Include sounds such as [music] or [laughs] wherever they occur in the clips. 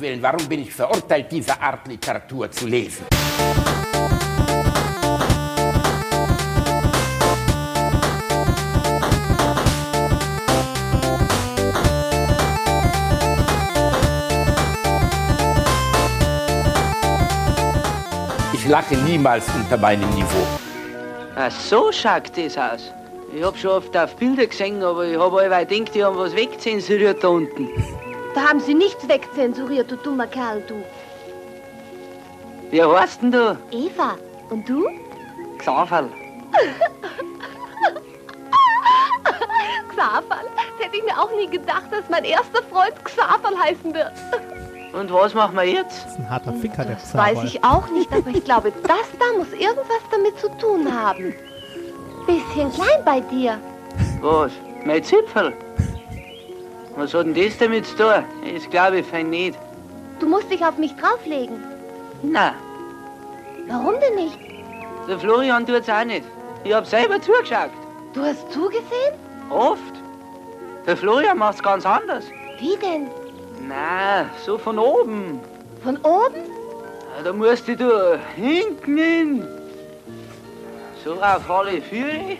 Willen, warum bin ich verurteilt, diese Art Literatur zu lesen? Ich lache niemals unter meinem Niveau. Ach, so schaut das aus. Ich hab schon oft auf Bilder gesehen, aber ich hab allweil gedacht, die haben was wegzensuriert da unten. Da haben sie nichts wegzensuriert, du dummer Kerl, du. Wie heißt denn du? Eva, und du? Xaverl. [laughs] Xaverl. Das hätte ich mir auch nie gedacht, dass mein erster Freund Xaverl heißen wird. Und was machen wir jetzt? Das ist ein harter Ficker, der Das weiß ich auch nicht, aber ich glaube, [laughs] das da muss irgendwas damit zu tun haben. Bisschen klein bei dir. Was? Mein Zipfel? Was hat denn das damit zu tun? Das glaube ich fein nicht. Du musst dich auf mich drauflegen. Na, Warum denn nicht? der Florian tut's auch nicht. Ich hab selber zugeschaut. Du hast zugesehen? Oft. Der Florian macht's ganz anders. Wie denn? Na, so von oben. Von oben? Ja, Da musst du hinten hin. So auf alle Viere.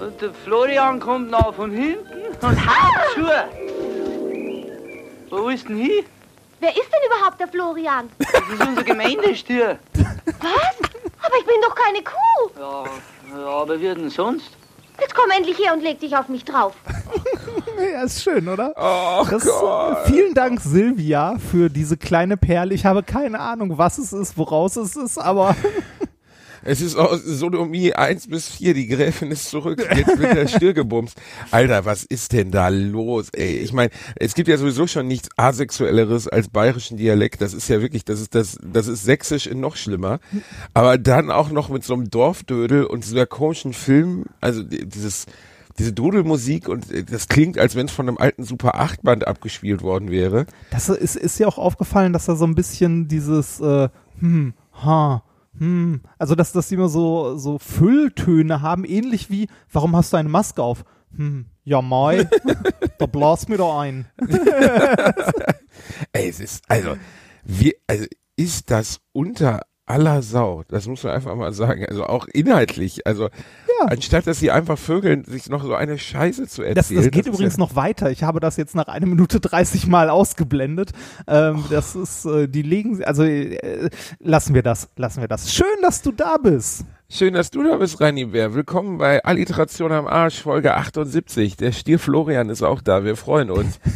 Und der Florian kommt noch von hinten und haut zu. Wo ist denn hin? Wer ist denn überhaupt der Florian? Das ist unser Gemeindestür. Was? Aber ich bin doch keine Kuh. Ja, ja, aber wie denn sonst? Jetzt komm endlich her und leg dich auf mich drauf. [laughs] Ja, ist schön, oder? Oh Das, Gott. vielen Dank, Silvia, für diese kleine Perle. Ich habe keine Ahnung, was es ist, woraus es ist, aber Es ist aus Sodomie 1 bis 4, die Gräfin ist zurück, jetzt wird der Stir gebumst. Alter, was ist denn da los, ey? Ich meine, es gibt ja sowieso schon nichts asexuelleres als bayerischen Dialekt. Das ist ja wirklich, das ist das, das ist sächsisch in noch schlimmer. Aber dann auch noch mit so einem Dorfdödel und so einer komischen Film, also die- dieses, diese Dudelmusik und äh, das klingt, als wenn es von einem alten Super 8 Band abgespielt worden wäre. das ist, ist ja auch aufgefallen, dass da so ein bisschen dieses äh, hm, ha, hm, also dass, dass die immer so, so Fülltöne haben, ähnlich wie, warum hast du eine Maske auf? Hm, ja, Mai, da blas mir doch ein. [laughs] Ey, es ist, also, wie, also, ist das unter aller Sau? Das muss man einfach mal sagen. Also auch inhaltlich. Also. Anstatt dass sie einfach vögeln, sich noch so eine Scheiße zu erzählen. Das, das geht ist übrigens ja, noch weiter. Ich habe das jetzt nach einer Minute [laughs] 30 Mal ausgeblendet. Ähm, das ist, äh, die legen, also äh, lassen wir das, lassen wir das. Schön, dass du da bist. Schön, dass du da bist, Reini Bär. Willkommen bei Alliteration am Arsch, Folge 78. Der Stier Florian ist auch da. Wir freuen uns. [laughs]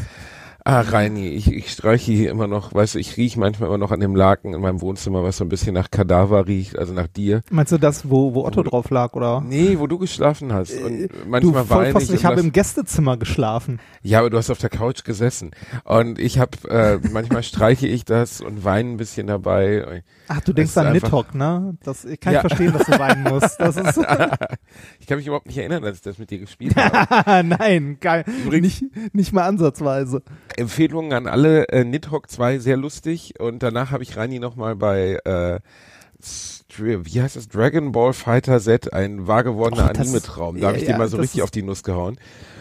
Ah, Reini, ich, ich streiche hier immer noch, weißt du, ich rieche manchmal immer noch an dem Laken in meinem Wohnzimmer, was so ein bisschen nach Kadaver riecht, also nach dir. Meinst du das, wo, wo Otto drauf lag, oder? Nee, wo du geschlafen hast. Und Äh, Du manchmal weine Vollpfosten, ich. ich habe im Gästezimmer geschlafen. Ja, aber du hast auf der Couch gesessen. Und ich habe, äh, manchmal streiche ich das und weine ein bisschen dabei. Ach, du denkst an Nidhogg, ne? Das, ich kann Ja. verstehen, dass du weinen musst. Das ist, [laughs] Ich kann mich überhaupt nicht erinnern, dass ich das mit dir gespielt habe. [laughs] nein, geil. Nicht, nicht mal ansatzweise. Empfehlungen an alle, äh, Nidhogg 2, sehr lustig. Und danach habe ich Reini nochmal bei, äh, wie heißt das? Dragon Ball Fighter Z, ein wahr gewordener Oh, Anime-Traum. Da habe ich ja, dir mal so richtig auf die Nuss gehauen.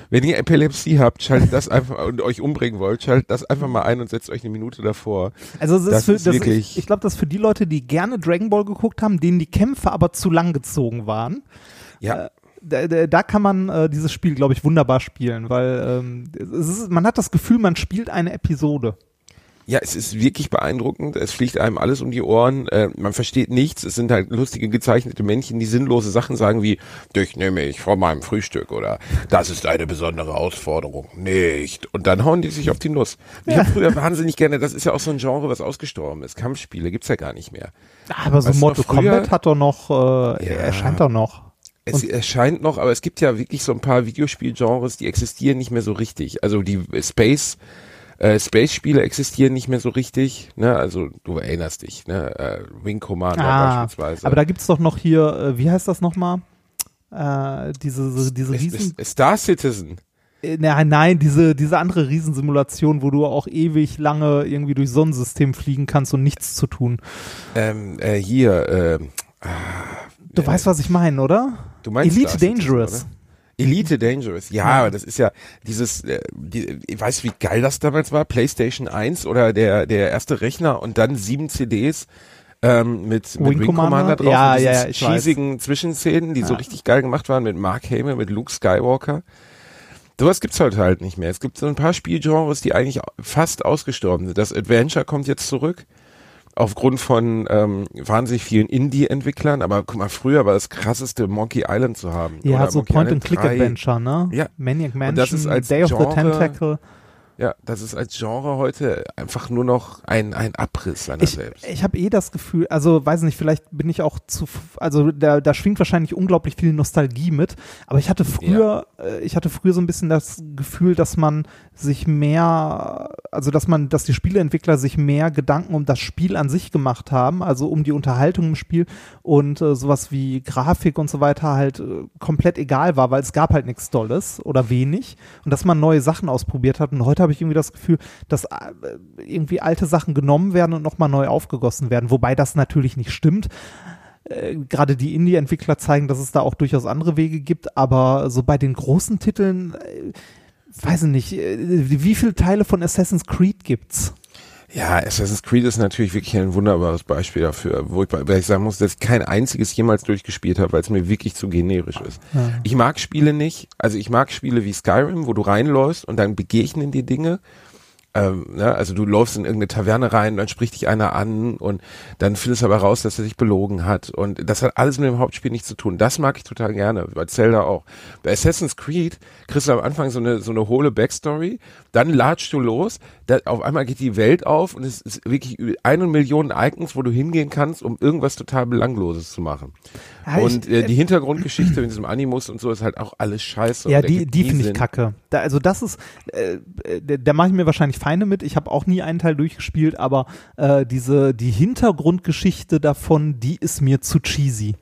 Wenn ihr Epilepsie habt, schaltet das einfach und euch umbringen wollt, schaltet das einfach mal ein und setzt euch eine Minute davor. Also es ist Das für, ist das wirklich- ich, ich glaube, das ist für die Leute, die gerne Dragon Ball geguckt haben, denen die Kämpfe aber zu lang gezogen waren. Ja. Da, da, da kann man äh, dieses Spiel, glaube ich, wunderbar spielen, weil ähm, ist, man hat das Gefühl, man spielt eine Episode. Ja, es ist wirklich beeindruckend. Es fliegt einem alles um die Ohren. Äh, man versteht nichts. Es sind halt lustige gezeichnete Männchen, die sinnlose Sachen sagen wie, dich nehme ich vor meinem Frühstück oder das ist eine besondere Herausforderung. Nicht. Und dann hauen die sich auf die Nuss. Ich habe früher wahnsinnig gerne, das ist ja auch so ein Genre, was ausgestorben ist. Kampfspiele gibt's ja gar nicht mehr. Aber so Mortal früher- Kombat hat doch noch, äh, Ja. erscheint doch noch. Es erscheint noch, aber es gibt ja wirklich so ein paar Videospielgenres, die existieren nicht mehr so richtig. Also die Space äh, Space-Spiele existieren nicht mehr so richtig. Ne? Also du erinnerst dich, ne? Äh, Wing Commander Ah, beispielsweise. aber da gibt's doch noch hier, äh, wie heißt das nochmal? Äh, diese, diese Es- Riesen, es- Star Citizen. äh, nein, nein, diese, diese andere Riesensimulation, wo du auch ewig lange irgendwie durch Sonnensystem fliegen kannst und nichts zu tun. Ähm, äh, hier, ähm, Du weißt, was ich meine, oder? Du meinst Elite Dangerous. Elite Dangerous, ja, Ja. aber das ist ja dieses, äh, die, ich weiß wie geil das damals war, PlayStation 1 oder der, der erste Rechner und dann sieben CDs ähm, mit, mit Wing Wing Commander? Commander drauf Ja, und diesen ja, ich weiß. cheesigen Zwischenszenen, die so richtig geil gemacht waren mit Mark Hamill, mit Luke Skywalker. Sowas gibt's heute halt nicht mehr. Es gibt so ein paar Spielgenres, die eigentlich fast ausgestorben sind. Das Adventure kommt jetzt zurück. Aufgrund von ähm, wahnsinnig vielen Indie-Entwicklern, aber guck mal, früher war das krasseste Monkey Island zu haben. Ja, Oder so Monkey Island 3. Point-and-Click-Adventure, ne? Ja. Maniac Mansion, Und das ist als Day of the Genre- Tentacle. Ja, das ist als Genre heute einfach nur noch ein, ein Abriss seiner Ich, selbst. ich habe eh das Gefühl, also weiß nicht, vielleicht bin ich auch zu, also da, da schwingt wahrscheinlich unglaublich viel Nostalgie mit, aber ich hatte früher, äh, ich hatte früher so ein bisschen das Gefühl, dass man sich mehr, also dass man, dass die Spieleentwickler sich mehr Gedanken um das Spiel an sich gemacht haben, also um die Unterhaltung im Spiel und äh, sowas wie Grafik und so weiter halt äh, komplett egal war, weil es gab halt nichts Dolles oder wenig und dass man neue Sachen ausprobiert hat und heute habe ich irgendwie das Gefühl, dass äh, irgendwie alte Sachen genommen werden und nochmal neu aufgegossen werden, wobei das natürlich nicht stimmt. Äh, Gerade die Indie-Entwickler zeigen, dass es da auch durchaus andere Wege gibt, aber so bei den großen Titeln, äh, weiß ich nicht, wie viele Teile von Assassin's Creed gibt's? Ja, Assassin's Creed ist natürlich wirklich ein wunderbares Beispiel dafür, wo ich, weil ich sagen muss, dass ich kein einziges jemals durchgespielt habe, weil es mir wirklich zu generisch ist. Ja. Ich mag Spiele nicht, also ich mag Spiele wie Skyrim, wo du reinläufst und dann begegnen dir Dinge. Ähm, ne? Also du läufst in irgendeine Taverne rein, dann spricht dich einer an und dann findest du aber raus, dass er sich belogen hat und das hat alles mit dem Hauptspiel nichts zu tun. Das mag ich total gerne, bei Zelda auch. Bei Assassin's Creed kriegst du am Anfang so eine so eine hohle Backstory, dann latschst du los, da, auf einmal geht die Welt auf und es ist wirklich eine Million Icons, wo du hingehen kannst, um irgendwas total Belangloses zu machen. Ja, ich- und äh, die Hintergrundgeschichte mit diesem Animus und so ist halt auch alles scheiße. Ja, die, die nie finde ich kacke. Da, also das ist, äh, äh, da mache ich mir wahrscheinlich Feinde mit. Ich habe auch nie einen Teil durchgespielt, aber äh, diese, die Hintergrundgeschichte davon, die ist mir zu cheesy.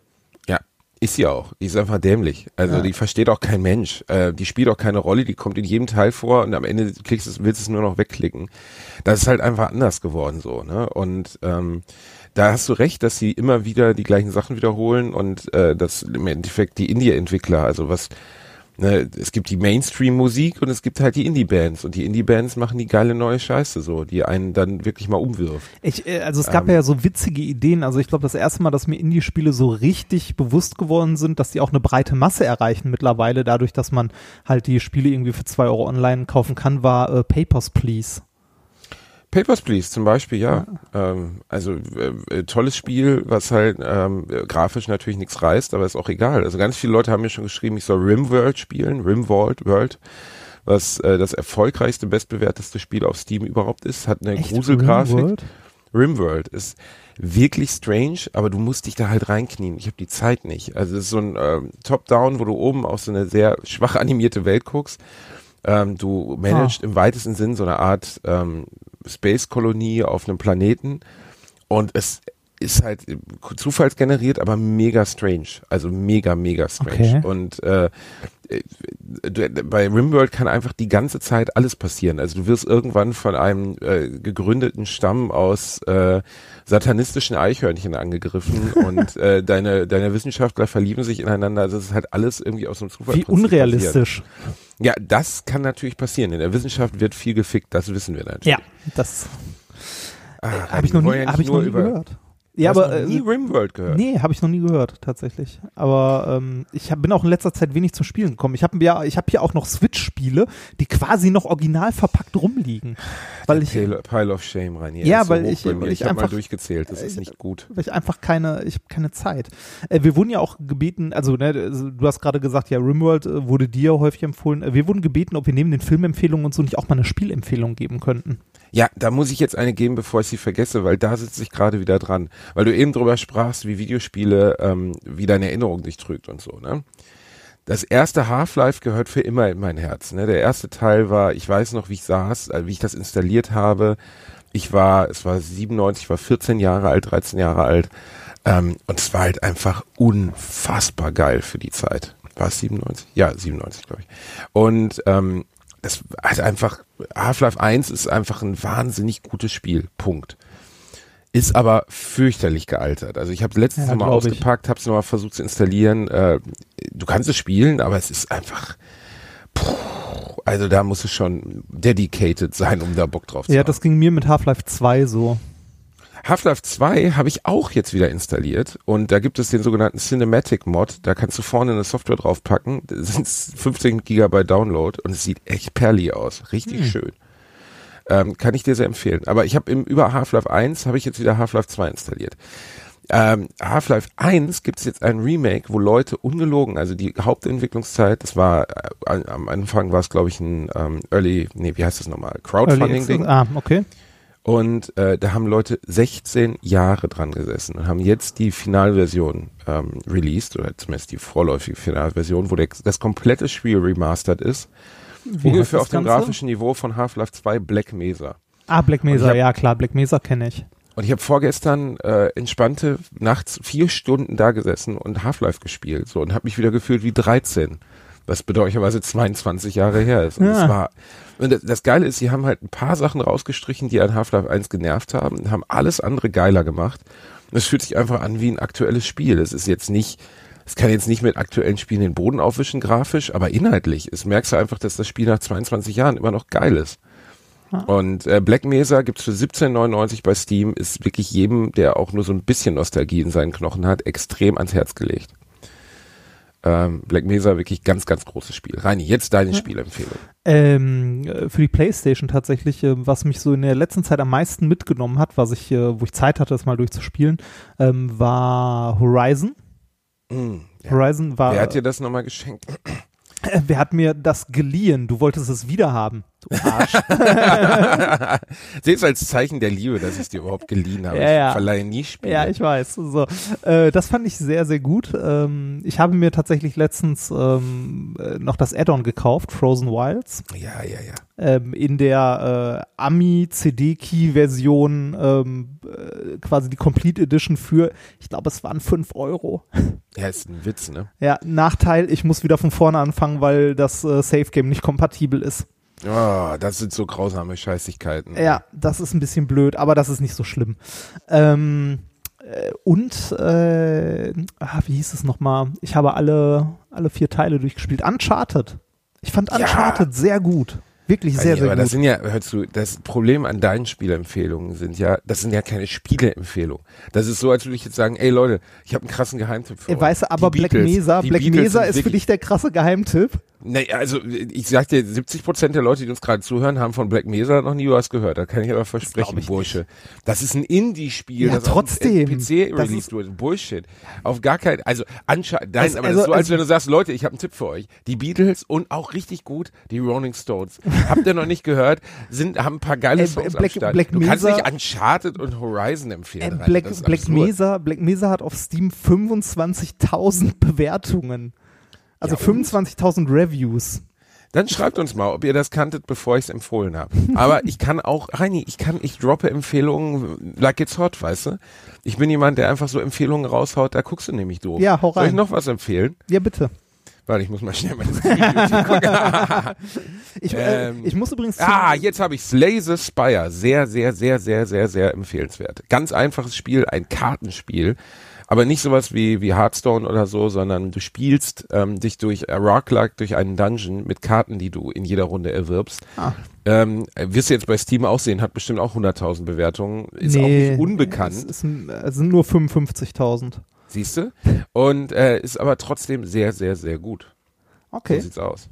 Ja, ist sie auch. Die ist einfach dämlich. Also Ja. die versteht auch kein Mensch. Äh, die spielt auch keine Rolle, die kommt in jedem Teil vor und am Ende klickst du, willst du es nur noch wegklicken. Das ist halt einfach anders geworden so, ne? Und ähm, da hast du recht, dass sie immer wieder die gleichen Sachen wiederholen und äh, dass im Endeffekt die Indie-Entwickler, also was Ne, es gibt die Mainstream-Musik und es gibt halt die Indie-Bands und die Indie-Bands machen die geile neue Scheiße so, die einen dann wirklich mal umwirft. Ich, äh, also es gab Ähm. ja so witzige Ideen. Also ich glaube, das erste Mal, dass mir Indie-Spiele so richtig bewusst geworden sind, dass die auch eine breite Masse erreichen mittlerweile, dadurch, dass man halt die Spiele irgendwie für zwei Euro online kaufen kann, war äh, Papers, Please. Papers, Please zum Beispiel, ja. Ähm, also äh, tolles Spiel, was halt ähm, äh, grafisch natürlich nichts reißt, aber ist auch egal. Also ganz viele Leute haben mir schon geschrieben, ich soll Rimworld spielen, Rimworld, World, was äh, das erfolgreichste, bestbewerteste Spiel auf Steam überhaupt ist, hat eine Gruselgrafik. Rimworld? Rimworld ist wirklich strange, aber du musst dich da halt reinknien. Ich habe die Zeit nicht. Also es ist so ein ähm, Top-Down, wo du oben auf so eine sehr schwach animierte Welt guckst. Ähm, du managst im weitesten Sinn so eine Art ähm, Space-Kolonie auf einem Planeten. Und es ist halt äh, zufallsgeneriert, aber mega strange. Also mega, mega strange. Okay. Und äh, äh, bei Rimworld kann einfach die ganze Zeit alles passieren. Also du wirst irgendwann von einem äh, gegründeten Stamm aus äh, satanistischen Eichhörnchen angegriffen [laughs] und äh, deine, deine Wissenschaftler verlieben sich ineinander. Also es ist halt alles irgendwie aus dem Zufall Wie passiert. unrealistisch. Ja, das kann natürlich passieren. In der Wissenschaft wird viel gefickt, das wissen wir natürlich. Ja, das Ah, habe ich noch nie, wollen ja hab ich noch nur nie über- gehört. Ja, Hast aber du nie äh, Rimworld gehört. Nee, habe ich noch nie gehört, tatsächlich. Aber ähm, ich hab, bin auch in letzter Zeit wenig zum Spielen gekommen. Ich habe ja, ich habe hier auch noch Switch-Spiele, die quasi noch original verpackt rumliegen. Weil ich, Pile, Pile of Shame rein hier. Ja, weil hoch ich- weil ich ich habe mal einfach- durchgezählt, das ist äh, nicht gut. weil ich einfach keine, ich habe keine Zeit. Äh, wir wurden ja auch gebeten, also ne, also du hast gerade gesagt, ja, Rimworld äh, wurde dir häufig empfohlen. Wir wurden gebeten, ob wir neben den Filmempfehlungen und so nicht auch mal eine Spielempfehlung geben könnten. Ja, da muss ich jetzt eine geben, bevor ich sie vergesse, weil da sitze ich gerade wieder dran. Weil du eben drüber sprachst, wie Videospiele, ähm, wie deine Erinnerung dich trügt und so, ne? Das erste Half-Life gehört für immer in mein Herz. Ne? Der erste Teil war, ich weiß noch, wie ich saß, äh, wie ich das installiert habe. Ich war, es war 97, ich war 14 Jahre alt, 13 Jahre alt. Ähm, und es war halt einfach unfassbar geil für die Zeit. War es 97? Ja, 97, glaube ich. Und ähm, das hat einfach, Half-Life 1 ist einfach ein wahnsinnig gutes Spiel. Punkt. Ist aber fürchterlich gealtert. Also ich habe letztes Ja, Mal glaub ich. ausgepackt, habe es nochmal versucht zu installieren. Äh, du kannst es spielen, aber es ist einfach. Puh, also da muss es schon dedicated sein, um da Bock drauf zu Ja, haben. das ging mir mit Half-Life 2 so. Half-Life 2 habe ich auch jetzt wieder installiert und da gibt es den sogenannten Cinematic Mod. Da kannst du vorne eine Software draufpacken. Das [laughs] sind 15 Gigabyte Download und es sieht echt perli aus. Richtig schön. Ähm, kann ich dir sehr empfehlen. Aber ich habe im über Half-Life 1 habe ich jetzt wieder Half-Life 2 installiert. Ähm, Half-Life 1 gibt es jetzt ein Remake, wo Leute ungelogen, also die Hauptentwicklungszeit, das war äh, am Anfang war es glaube ich ein ähm, Early, nee, wie heißt das nochmal, Crowdfunding-Ding. Ah, okay. Und äh, da haben Leute 16 Jahre dran gesessen und haben jetzt die Finalversion ähm, released, oder zumindest die vorläufige Finalversion, wo der, das komplette Spiel remastered ist. Wie ungefähr auf dem Ganze? grafischen Niveau von Half-Life 2 Black Mesa. Ah, Black Mesa, hab- ja klar, Black Mesa kenne ich. Und ich habe vorgestern äh, entspannte nachts vier Stunden da gesessen und Half-Life gespielt so und habe mich wieder gefühlt wie 13, was bedauerlicherweise 22 Jahre her ist. Und Ja. das war und das, das Geile ist, sie haben halt ein paar Sachen rausgestrichen, die an Half-Life 1 genervt haben, und haben alles andere geiler gemacht. Und es fühlt sich einfach an wie ein aktuelles Spiel. Es ist jetzt nicht es kann jetzt nicht mit aktuellen Spielen den Boden aufwischen grafisch, aber inhaltlich. Es merkst du einfach, dass das Spiel nach 22 Jahren immer noch geil ist. Und äh, Black Mesa gibt's für 17,99 bei Steam, ist wirklich jedem, der auch nur so ein bisschen Nostalgie in seinen Knochen hat, extrem ans Herz gelegt. Ähm, Black Mesa wirklich ganz, ganz großes Spiel. Reini, jetzt deine Spielempfehlung. Ähm, äh, für die Playstation tatsächlich, äh, was mich so in der letzten Zeit am meisten mitgenommen hat, was ich, äh, wo ich Zeit hatte, das mal durchzuspielen, ähm, war Horizon. Mm, ja. Horizon war. Wer hat dir das nochmal geschenkt? äh, wer hat mir das geliehen? Du wolltest es wieder haben. Du Arsch. [laughs] Seht es als Zeichen der Liebe, dass ich es dir überhaupt geliehen habe. Ja, ja. Ich verleihe nie Spiele. ja, ich weiß. So, äh, das fand ich sehr, sehr gut. Ähm, ich habe mir tatsächlich letztens ähm, äh, noch das Add-on gekauft, Frozen Wilds. ja, ja, ja. ähm, in der äh, Ami-CD-Key-Version ähm, äh, quasi die Complete Edition für, ich glaube, es waren 5 Euro. Ja, ist ein Witz, ne? Ja, Nachteil, ich muss wieder von vorne anfangen, weil das äh, Safe-Game nicht kompatibel ist. Oh, das sind so grausame Scheißigkeiten. Ja, das ist ein bisschen blöd, aber das ist nicht so schlimm. Ähm, äh, und, äh, ah, wie hieß es nochmal? Ich habe alle, alle vier Teile durchgespielt. Uncharted. Ich fand Ja. Uncharted sehr gut. Wirklich sehr, Reini, sehr aber gut. das sind ja, hörst du, das Problem an deinen Spielempfehlungen sind ja, das sind ja keine Spieleempfehlungen. Das ist so, als würde ich jetzt sagen, ey Leute, ich habe einen krassen Geheimtipp für euch. weißt du, aber Die Black Beatles, Mesa, Black Beatles Mesa ist für dich der krasse Geheimtipp. Nee, also ich sag dir, 70 Prozent der Leute, die uns gerade zuhören, haben von Black Mesa noch nie was gehört. Da kann ich aber versprechen, glaub ich Bursche. Das ist ein Indie-Spiel, Ja, das auf trotzdem. dem PC Das released wurde. Bullshit. Auf gar keinen, also anscheinend, nein, Also- aber das also- ist so, als also- wenn du sagst, Leute, ich habe einen Tipp für euch. Die Beatles und auch richtig gut die Rolling Stones. [laughs] Habt ihr noch nicht gehört? Sind, haben ein paar geile Äh, Songs Black- am Start. Black du kannst Mesa- nicht Uncharted und Horizon Äh, empfehlen. Rainer, Black, das Black. Mesa, Black Mesa hat auf Steam 25.000 Bewertungen. Also Ja, und? 25.000 Reviews. Dann schreibt uns mal, ob ihr das kanntet, bevor ich es empfohlen habe. Aber ich kann auch, Reini, ich kann, ich droppe Empfehlungen like it's hot, weißt du? Ich bin jemand, der einfach so Empfehlungen raushaut, da guckst du nämlich doof. Ja, hau Soll ich rein. noch was empfehlen? Ja, bitte. Warte, ich muss mal schnell meine. [laughs] [laughs] Ich, äh, Ähm, ich muss übrigens Ah, jetzt habe ich Slay the Spire. Sehr, sehr, sehr, sehr, sehr, sehr empfehlenswert. Ganz einfaches Spiel, ein Kartenspiel. Aber nicht sowas wie, wie Hearthstone oder so, sondern du spielst ähm, dich durch äh, Rockluck, durch einen Dungeon mit Karten, die du in jeder Runde erwirbst. Ah. Ähm, äh, wirst du jetzt bei Steam auch sehen, hat bestimmt auch 100.000 Bewertungen. Ist auch nicht unbekannt. Es, ist, es sind nur 55.000. Siehst du? Und äh, ist aber trotzdem sehr, sehr, sehr gut. Okay. So sieht's aus.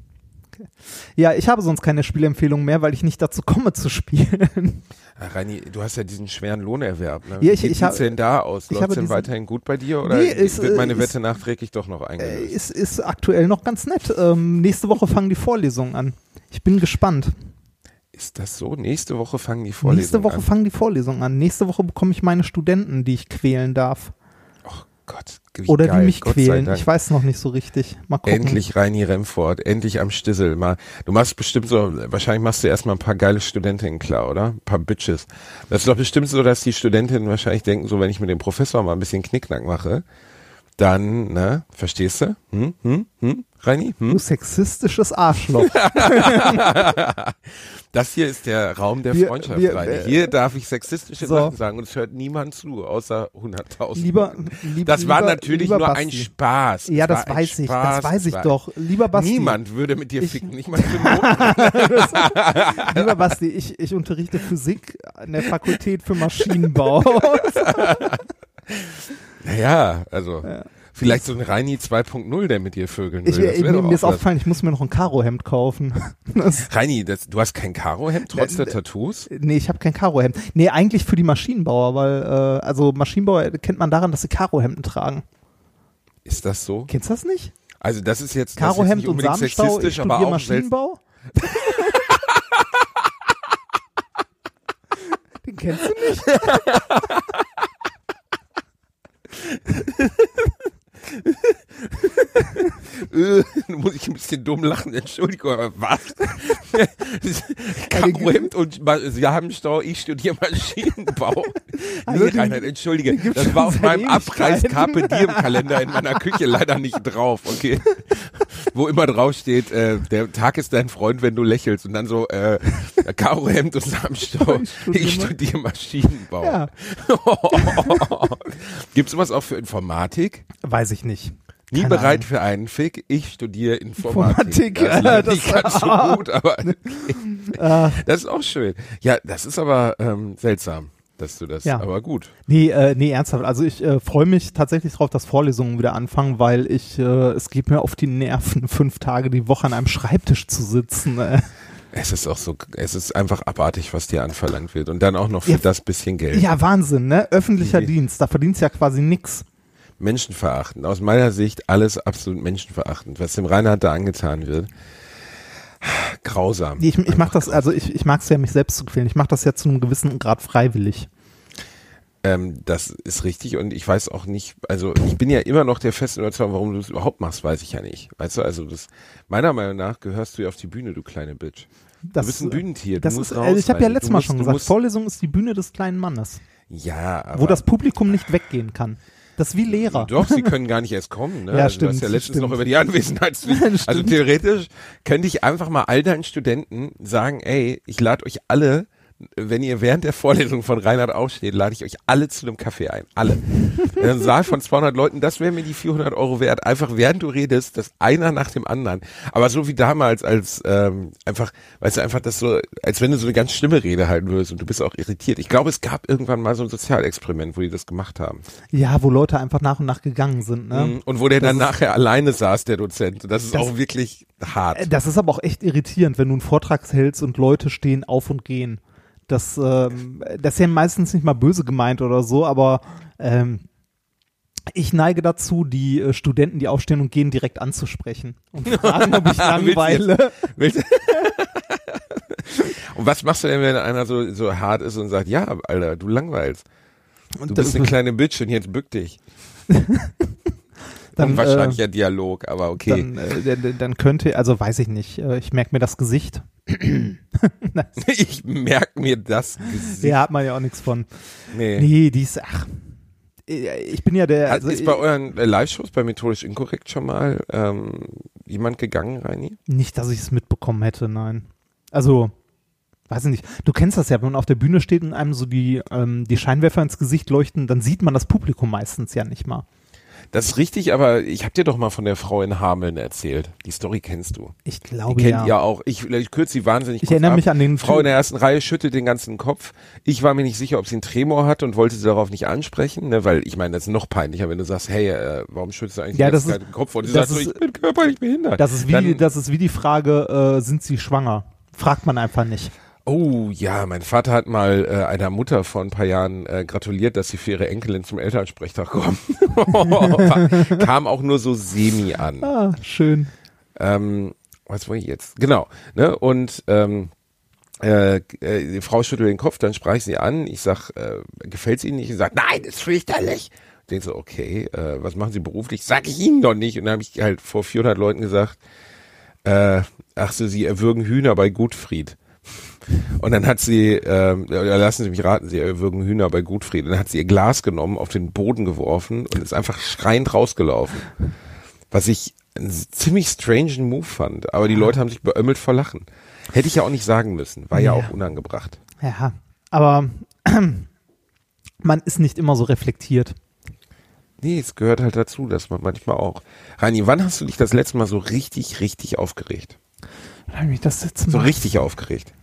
Ja, ich habe sonst keine Spielempfehlung mehr, weil ich nicht dazu komme zu spielen. Ah, Reini, du hast ja diesen schweren Lohnerwerb. Ne? Ja, ich- Wie sieht's hab- denn da aus? Läuft's habe denn weiterhin gut bei dir oder Nee, es, wird meine äh, Wette nachträglich doch noch Äh, eingelöst? ist, ist aktuell noch ganz nett. Ähm, nächste Woche fangen die Vorlesungen an. Ich bin gespannt. Ist das so? Nächste Woche fangen die Vorlesungen Nächste Woche an. fangen die Vorlesungen an. Nächste Woche bekomme ich meine Studenten, die ich quälen darf. Gott, wie Oder geil. die mich Gott quälen. Ich weiß noch nicht so richtig. Mal gucken. Endlich Reini Remford, endlich am Stissel. Mal, du machst bestimmt so, wahrscheinlich machst du erstmal ein paar geile Studentinnen klar, oder? Ein paar Bitches. Das ist doch bestimmt so, dass die Studentinnen wahrscheinlich denken, so wenn ich mit dem Professor mal ein bisschen Knickknack mache, dann, ne, verstehst du? Hm, hm, hm, Reini? Du Hm? sexistisches Arschloch. [laughs] Das hier ist der Raum der Wir- Freundschaft, wir- Reini. äh, Hier darf ich sexistische so. Sachen sagen und es hört niemand zu, außer 100.000. Lieber, lieb, das war lieber- natürlich lieber nur Basti. ein Spaß. Ja, das war ein weiß ich, das weiß ich war- doch. Lieber Basti. Niemand würde mit dir Ich- ficken, nicht mal. [laughs] Lieber Basti, ich, ich unterrichte Physik an der Fakultät für Maschinenbau. [laughs] Naja, also vielleicht so ein Reini 2.0, der mit dir vögeln will. Ich, das wär mir, mir ist aufgefallen, ich muss mir noch ein Karohemd kaufen. [laughs] Das, Reini, das, du hast kein Karohemd trotz der Tattoos? nee, ich habe kein Karohemd. Nee, eigentlich für die Maschinenbauer, weil, äh, also Maschinenbauer kennt man daran, dass sie Karohemden tragen. Ist das so? Kennst du das nicht? Also das ist jetzt, das ist jetzt Karohemd und Samenstau, ich aber auch. Maschinenbau. [laughs] Den kennst du nicht? [laughs] Äh, muss ich ein bisschen dumm lachen, Entschuldigung, aber was? Karohemd und Ma- Samenstau, ich studiere Maschinenbau. Also nee, Reinhard, entschuldige, das war auf meinem. Abreiß Carpe Diem Kalender in meiner Küche leider nicht drauf, okay? Wo immer drauf steht, äh, der Tag ist dein Freund, wenn du lächelst und dann so äh, Karohemd und Samenstau, Ich studiere ich Ma- studiere [laughs] Ja. [laughs] Gibt's sowas auch für Informatik? Weiß ich nicht. Nie Keine bereit Ahnung. für einen Fick. Ich studiere Informatik. Informatik, das [laughs] leider das- nicht ganz so gut, aber Äh, [laughs] das ist auch schön. Ja, das ist aber ähm, seltsam, dass du das, Ja. aber gut. Nee, äh, nee, ernsthaft. Also ich äh, freue mich tatsächlich drauf, dass Vorlesungen wieder anfangen, weil ich, äh, es geht mir auf die Nerven, fünf Tage die Woche an einem Schreibtisch zu sitzen. Äh. Es ist auch so, es ist einfach abartig, was dir anverlangt wird. Und dann auch noch für Ja. das bisschen Geld. Ja, Wahnsinn, ne? Öffentlicher Mhm. Dienst, da verdienst ja quasi nix. Menschenverachtend. Aus meiner Sicht alles absolut menschenverachtend. Was dem Reinhard da angetan wird. Grausam. Ich, ich mach das, also ich, ich mag es ja, mich selbst zu quälen. Ich mache das ja zu einem gewissen Grad freiwillig. Ähm, das ist richtig und ich weiß auch nicht, also ich bin ja immer noch der festen Überzeugung, warum du es überhaupt machst, weiß ich ja nicht. Weißt du, also das, meiner Meinung nach gehörst du ja auf die Bühne, du kleine Bitch. Das, du bist ein Bühnentier, das ist, raus. äh, ich habe ja letztes Mal musst- schon gesagt, Vorlesung ist die Bühne des kleinen Mannes, Ja, aber. wo das Publikum nicht weggehen kann. Das ist wie Lehrer. Doch, sie [laughs] können gar nicht erst kommen. Ne? Ja, also Du hast stimmt, ja letztens stimmt. noch über die Anwesenheitspflicht. [laughs] Stimmt. also theoretisch könnte ich einfach mal all deinen Studenten sagen, ey, ich lade euch alle, wenn ihr während der Vorlesung von Reinhard aufsteht, lade ich euch alle zu einem Kaffee ein. Alle. In einem Saal von 200 Leuten, das wäre mir die 400 Euro wert. Einfach während du redest, das einer nach dem anderen. Aber so wie damals, als ähm, einfach, weißt du, einfach das so, als wenn du so eine ganz schlimme Rede halten würdest und du bist auch irritiert. Ich glaube, es gab irgendwann mal so ein Sozialexperiment, wo die das gemacht haben. Ja, wo Leute einfach nach und nach gegangen sind. Ne? Mhm. Und wo der dann Das ist- nachher alleine saß, der Dozent. Das ist Das- auch wirklich hart. Das ist aber auch echt irritierend, wenn du einen Vortrag hältst und Leute stehen auf und gehen. Das, ähm, das ist ja meistens nicht mal böse gemeint oder so, aber ähm, ich neige dazu, die äh, Studenten, die aufstehen und gehen, direkt anzusprechen und [laughs] fragen, ob ich langweile. Willst- [laughs] und was machst du denn, wenn einer so, so hart ist und sagt, ja, Alter, du langweilst. Du Und bist eine kleine Bitch und jetzt bück dich. [laughs] Dann, Unwahrscheinlicher Dialog, aber okay. Dann, äh, dann, könnte, also weiß ich nicht, äh, ich merke mir das Gesicht. [clears throat] [laughs] ich merke mir das Gesicht. Ja, hat man ja auch nichts von. Nee. Nee, die ist, ach, äh, ich bin ja der, also ist bei euren äh, Live-Shows bei Methodisch Inkorrekt schon mal ähm, jemand gegangen, Reini? Nicht, dass ich es mitbekommen hätte, nein. Also, weiß ich nicht. Du kennst das ja, wenn man auf der Bühne steht und einem so die, ähm, die Scheinwerfer ins Gesicht leuchten, dann sieht man das Publikum meistens ja nicht mal. Das ist richtig, aber ich habe dir doch mal von der Frau in Hameln erzählt. Die Story kennst du. Ich Die glaube kennt ja. ihr auch. Ich, ich kürze sie wahnsinnig Ich kurz erinnere ab. mich an den Frau in der ersten Reihe schüttelt den ganzen Kopf. Ich war mir nicht sicher, ob sie einen Tremor hat und wollte sie darauf nicht ansprechen, ne, weil ich meine, das ist noch peinlicher, wenn du sagst, hey, äh, warum schüttelst du eigentlich Ja, die ganze das Zeit den Kopf? Und sie das sagt so, ist- ich bin körperlich behindert. Das ist wie, Dann, das ist wie die Frage, äh, sind sie schwanger? Fragt man einfach nicht. Oh ja, mein Vater hat mal äh, einer Mutter vor ein paar Jahren äh, gratuliert, dass sie für ihre Enkelin zum Elternsprechtag kommt. [laughs] Kam auch nur so semi an. Ah, schön. Ähm, was wollte ich jetzt? Genau. Ne? Und ähm, äh, äh, die Frau schüttelt den Kopf, dann sprach ich sie an. Ich sag, äh, gefällt's Ihnen nicht? Sie sagt, nein, das ist fürchterlich. Ich denke so, okay, äh, was machen Sie beruflich? Sag ich Ihnen doch nicht. Und dann habe ich halt vor 400 Leuten gesagt, äh, ach so, Sie erwürgen Hühner bei Gutfried. Und dann hat sie, ja, lassen Sie mich raten, sie erwürgen Hühner bei Gutfried. Und dann hat sie ihr Glas genommen, auf den Boden geworfen und ist einfach schreiend rausgelaufen. Was ich einen ziemlich strange Move fand. Aber die Leute haben sich beömmelt vor Lachen. Hätte ich ja auch nicht sagen müssen. War ja, Ja. auch unangebracht. Ja, aber [clears throat] man ist nicht immer so reflektiert. Nee, es gehört halt dazu, dass man manchmal auch. Rani, wann hast du dich das letzte Mal so richtig, richtig aufgeregt? Hab ich mich das letzte So Mal- richtig aufgeregt.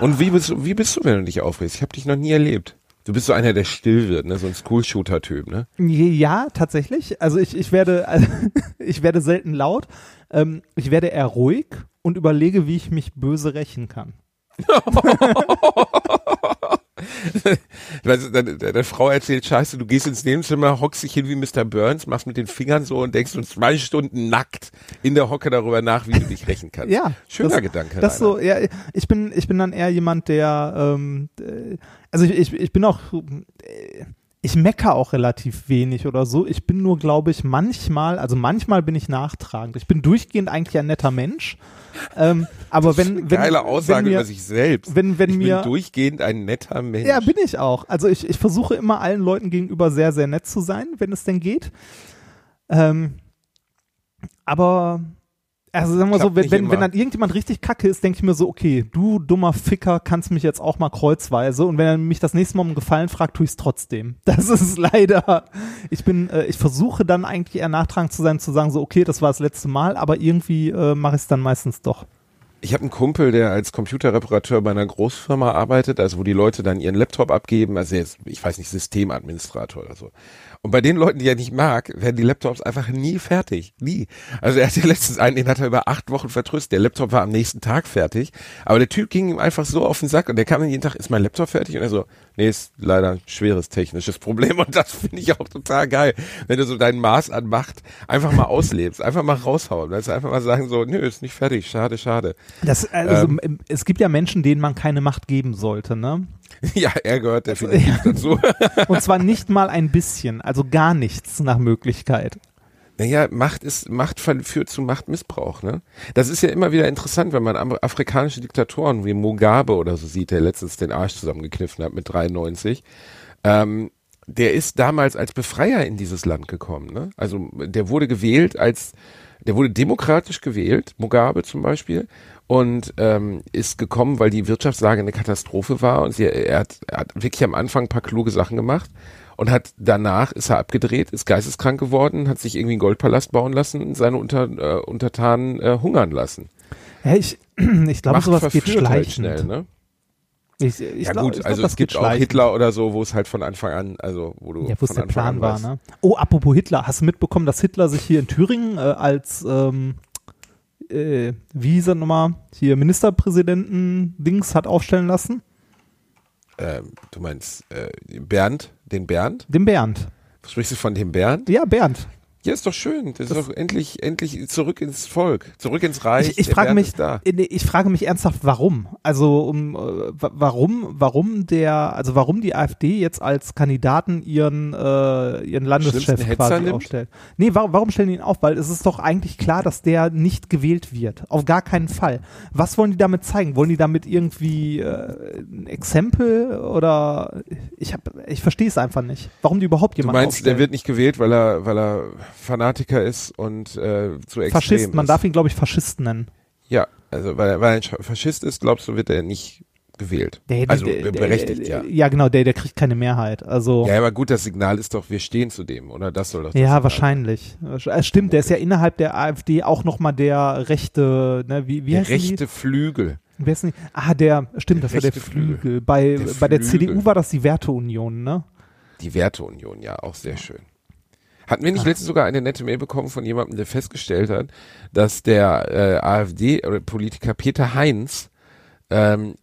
Und wie bist, du- wie bist du, wenn du dich aufregst? Ich habe dich noch nie erlebt. Du bist so einer, der still wird, ne? So ein School-Shooter-Typ, ne? Ja, tatsächlich. Also ich, ich werde, also [laughs] ich werde selten laut. Ähm, ich werde eher ruhig und überlege, wie ich mich böse rächen kann. [laughs] [laughs] [laughs] Deine, deine Frau erzählt, scheiße, du gehst ins Nebenzimmer, hockst dich hin wie Mr. Burns, machst mit den Fingern so und denkst uns zwei Stunden nackt in der Hocke darüber nach, wie du dich rächen kannst. [laughs] Ja, Schöner das, Gedanke. Das Rainer. so, ja, ich bin, ich bin dann eher jemand, der, ähm, äh, also ich, ich, ich bin auch, äh, ich mecker auch relativ wenig oder so. Ich bin nur, glaube ich, manchmal, also manchmal bin ich nachtragend. Ich bin durchgehend eigentlich ein netter Mensch. Ähm, aber wenn, wenn, Geile Aussage wenn mir, über sich selbst. wenn, wenn ich mir, bin durchgehend ein netter Mensch. Ja, bin ich auch. Also ich, ich versuche immer allen Leuten gegenüber sehr, sehr nett zu sein, wenn es denn geht. Ähm, aber, also sagen wir Klappt so, wenn, wenn, wenn dann irgendjemand richtig kacke ist, denke ich mir so, okay, du dummer Ficker kannst mich jetzt auch mal kreuzweise und wenn er mich das nächste Mal um einen Gefallen fragt, tue ich es trotzdem. [laughs] Das ist leider, ich bin, äh, ich versuche dann eigentlich eher nachtragend zu sein, zu sagen so, okay, das war das letzte Mal, aber irgendwie äh, mache ich es dann meistens doch. Ich habe einen Kumpel, der als Computerreparateur bei einer Großfirma arbeitet, also wo die Leute dann ihren Laptop abgeben, also jetzt, ich weiß nicht, Systemadministrator oder so. Und bei den Leuten, die er nicht mag, werden die Laptops einfach nie fertig. Nie. Also er hatte letztens einen, den hat er über acht Wochen vertröstet. Der Laptop war am nächsten Tag fertig. Aber der Typ ging ihm einfach so auf den Sack und der kam dann jeden Tag, ist mein Laptop fertig? Und er so, nee, ist leider ein schweres technisches Problem. Und das finde ich auch total geil. Wenn du so dein Maß an Macht einfach mal auslebst, einfach mal raushauen. Du, einfach mal sagen so, nö, ist nicht fertig, schade, schade. Das, also, Ähm. es gibt ja Menschen, denen man keine Macht geben sollte, ne? [laughs] Ja, er gehört definitiv dazu. [laughs] Und zwar nicht mal ein bisschen, also gar nichts nach Möglichkeit. Naja, Macht ist, Macht führt zu Machtmissbrauch, ne? Das ist ja immer wieder interessant, wenn man afrikanische Diktatoren wie Mugabe oder so sieht, der letztens den Arsch zusammengekniffen hat mit 93. Ähm, der ist damals als Befreier in dieses Land gekommen, ne? Also, der wurde gewählt als, der wurde demokratisch gewählt, Mugabe zum Beispiel, und ähm, ist gekommen, weil die Wirtschaftslage eine Katastrophe war und sie, er, hat, er hat wirklich am Anfang ein paar kluge Sachen gemacht und hat danach ist er abgedreht, ist geisteskrank geworden, hat sich irgendwie einen Goldpalast bauen lassen seine Unter, äh, Untertanen äh, hungern lassen. Ja, ich, [clears throat] ich glaube, sowas geht halt schleichend. schnell, ne? Ich, ich ja glaub, gut, glaub, also es gibt auch. Hitler oder so, wo es halt von Anfang an, also wo du Ja, wo es von der Anfang Plan an war, ne? Oh, apropos Hitler, hast du mitbekommen, dass Hitler sich hier in Thüringen äh, als, ähm, äh, wie hieß er nochmal, hier Ministerpräsidenten-Dings hat aufstellen lassen? Ähm, du meinst äh, Bernd, den Bernd? Den Bernd. Sprichst du von dem Bernd? Ja, Bernd. Ja, ist doch schön. Das, ist doch endlich, endlich zurück ins Volk, zurück ins Reich. Ich, ich frage mich, äh, ich frage mich ernsthaft, warum? Also um, äh, wa- warum, warum der, also warum die AfD jetzt als Kandidaten ihren äh, ihren Landeschef quasi nimmt? aufstellt? Nee, warum, warum stellen die ihn auf? Weil es ist doch eigentlich klar, dass der nicht gewählt wird. Auf gar keinen Fall. Was wollen die damit zeigen? Wollen die damit irgendwie äh, ein Exempel oder ich habe, ich verstehe es einfach nicht. Warum die überhaupt Du jemanden meinst, aufstellen? der wird nicht gewählt, weil er, weil er Fanatiker ist und äh, zu extrem Faschist, man ist. darf ihn glaube ich Faschist nennen. Ja, also weil, er- weil ein Sch- Faschist ist, glaubst du, wird er nicht gewählt. Der, also der, der, berechtigt, der, ja. Ja, genau, der, der kriegt keine Mehrheit. Also Ja, aber gut, das Signal ist doch, wir stehen zu dem, oder? Das soll doch das Ja, Signal wahrscheinlich. Es stimmt, der ist ja innerhalb der AfD auch nochmal der rechte, ne, wie, wie Der heißen die? rechte Flügel. Wer ist? Ah, der, stimmt, Der das war der rechte Flügel. Flügel. Bei, Der bei der Flügel. CDU war das die Werteunion, ne? Die Werteunion, ja, auch sehr schön. Hatten wir nicht letztens sogar eine nette Mail bekommen von jemandem, der festgestellt hat, dass der äh, AfD-Politiker Peter Heinz ähm,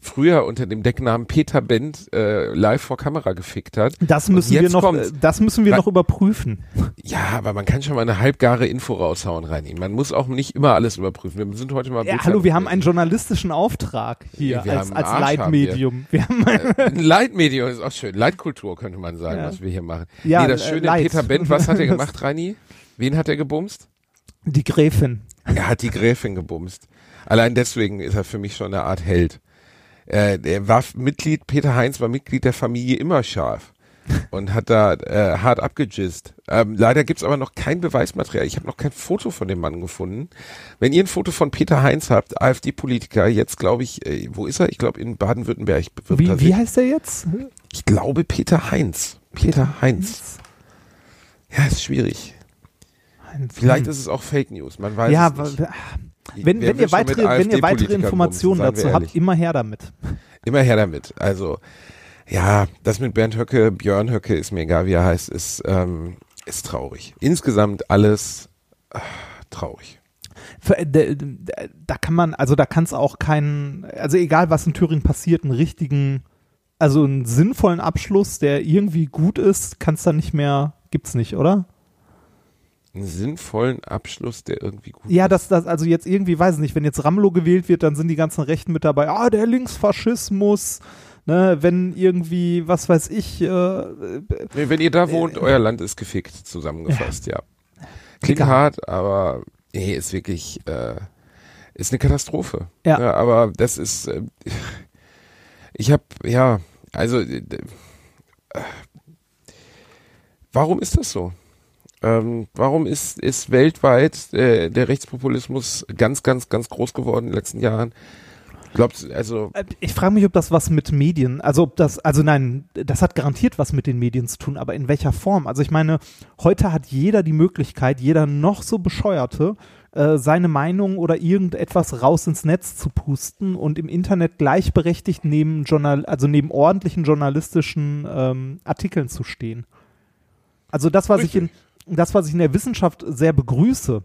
früher unter dem Decknamen Peter Bent äh, live vor Kamera gefickt hat. Das müssen wir noch, äh, das müssen wir Ra- noch überprüfen. Ja, aber man kann schon mal eine halbgare Info raushauen, Reini. Man muss auch nicht immer alles überprüfen. Wir sind heute mal Ja, hallo, wir haben einen journalistischen Auftrag hier Wir als, als Leitmedium. Wir haben, Ein Leitmedium ist auch schön. Leitkultur könnte man sagen, Ja. was wir hier machen. Ja, nee, das äh, schöne Leit. Peter Bent, was hat er [laughs] gemacht, Reini? Wen hat er gebumst? die Gräfin. Er hat die Gräfin gebumst. Allein deswegen ist er für mich schon eine Art Held. äh, der war Mitglied, Peter Heinz war Mitglied der Familie immer scharf [laughs] und hat da äh, hart abgejist. Ähm, leider gibt's aber noch kein Beweismaterial. Ich habe noch kein Foto von dem Mann gefunden. Wenn ihr ein Foto von Peter Heinz habt, AfD-Politiker, jetzt glaube ich, äh, wo ist er? Ich glaube in Baden-Württemberg. er Wie, wie heißt der jetzt? Ich glaube Peter Heinz. Peter, Heinz. Ja, ist schwierig. Heinz. Vielleicht Hm. ist es auch Fake News. Man weiß ja, es nicht. wa- wenn, wenn, ihr weitere, wenn ihr weitere Informationen dazu habt, immer her damit. Immer her damit. Also, ja, das mit Bernd Höcke, Björn Höcke, ist mir egal, wie er heißt, ist, ähm, ist traurig. Insgesamt alles äh, traurig. Für- äh, d- Da kann man, also da kann es auch keinen, also egal was in Thüringen passiert, einen richtigen, also einen sinnvollen Abschluss, der irgendwie gut ist, kann es dann nicht mehr, gibt's nicht, oder? Einen sinnvollen Abschluss, der irgendwie gut Ja, ist. dass das, also jetzt irgendwie, weiß ich nicht, wenn jetzt Ramlo gewählt wird, dann sind die ganzen Rechten mit dabei, ah, der Linksfaschismus, ne, wenn irgendwie, was weiß ich, äh, wenn ihr da wohnt, euer Land ist gefickt, zusammengefasst, ja. Klingt Egal. hart, aber nee, ist wirklich, äh, ist eine Katastrophe. Ja. aber das ist, äh, [laughs] ich habe, ja, also, äh, äh, warum ist das so? Ähm, warum ist, ist weltweit äh, der Rechtspopulismus ganz, ganz, ganz groß geworden in den letzten Jahren? Glaubt, also, Äh, Ich frage mich, ob das was mit Medien, also ob das, also nein, das hat garantiert was mit den Medien zu tun, aber in welcher Form? Also ich meine, heute hat jeder die Möglichkeit, jeder noch so bescheuerte, äh, seine Meinung oder irgendetwas raus ins Netz zu pusten und im Internet gleichberechtigt neben Journal, also neben ordentlichen journalistischen ähm, Artikeln zu stehen. Also das, was ich in, das, was ich in der Wissenschaft sehr begrüße,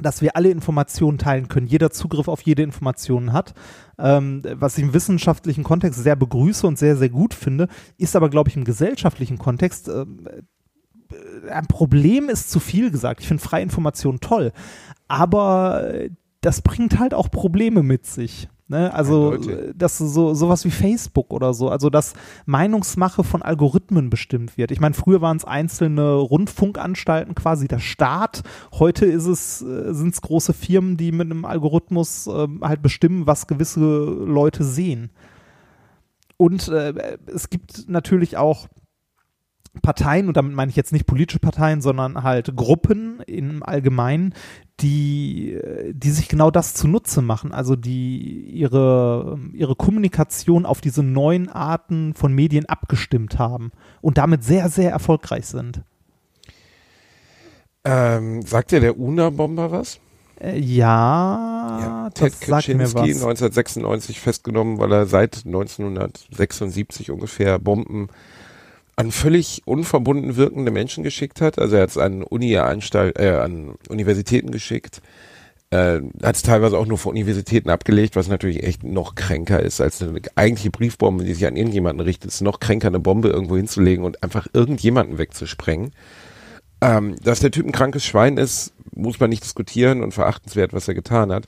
dass wir alle Informationen teilen können, jeder Zugriff auf jede Information hat, ähm, was ich im wissenschaftlichen Kontext sehr begrüße und sehr, sehr gut finde, ist aber, glaube ich, im gesellschaftlichen Kontext ähm, äh, ein Problem ist zu viel gesagt. Ich finde freie Information toll, aber äh, das bringt halt auch Probleme mit sich. Ne? Also Eindeutig. äh, dass so sowas wie Facebook oder so, also dass Meinungsmache von Algorithmen bestimmt wird. Ich meine, früher waren es einzelne Rundfunkanstalten, quasi der Staat. Heute ist es äh, sind es große Firmen, die mit einem Algorithmus ähm, halt bestimmen, was gewisse Leute sehen. Und äh, es gibt natürlich auch Parteien, und damit meine ich jetzt nicht politische Parteien, sondern halt Gruppen im Allgemeinen, die, die sich genau das zunutze machen, also die ihre, ihre Kommunikation auf diese neuen Arten von Medien abgestimmt haben und damit sehr, sehr erfolgreich sind. ähm, sagt dir der UNA-Bomber was? Äh, ja, Ted das sagt mir Kaczynski, was. 1996 festgenommen, weil er seit 1976 ungefähr Bomben an völlig unverbunden wirkende Menschen geschickt hat. Also er hat es an Uni-Anstalt, äh, an Universitäten geschickt. Äh, hat es teilweise auch nur vor Universitäten abgelegt, was natürlich echt noch kränker ist, als eine eigentliche Briefbombe, die sich an irgendjemanden richtet. Es ist noch kränker, eine Bombe irgendwo hinzulegen und einfach irgendjemanden wegzusprengen. Ähm, dass der Typ ein krankes Schwein ist, muss man nicht diskutieren und verachtenswert, was er getan hat.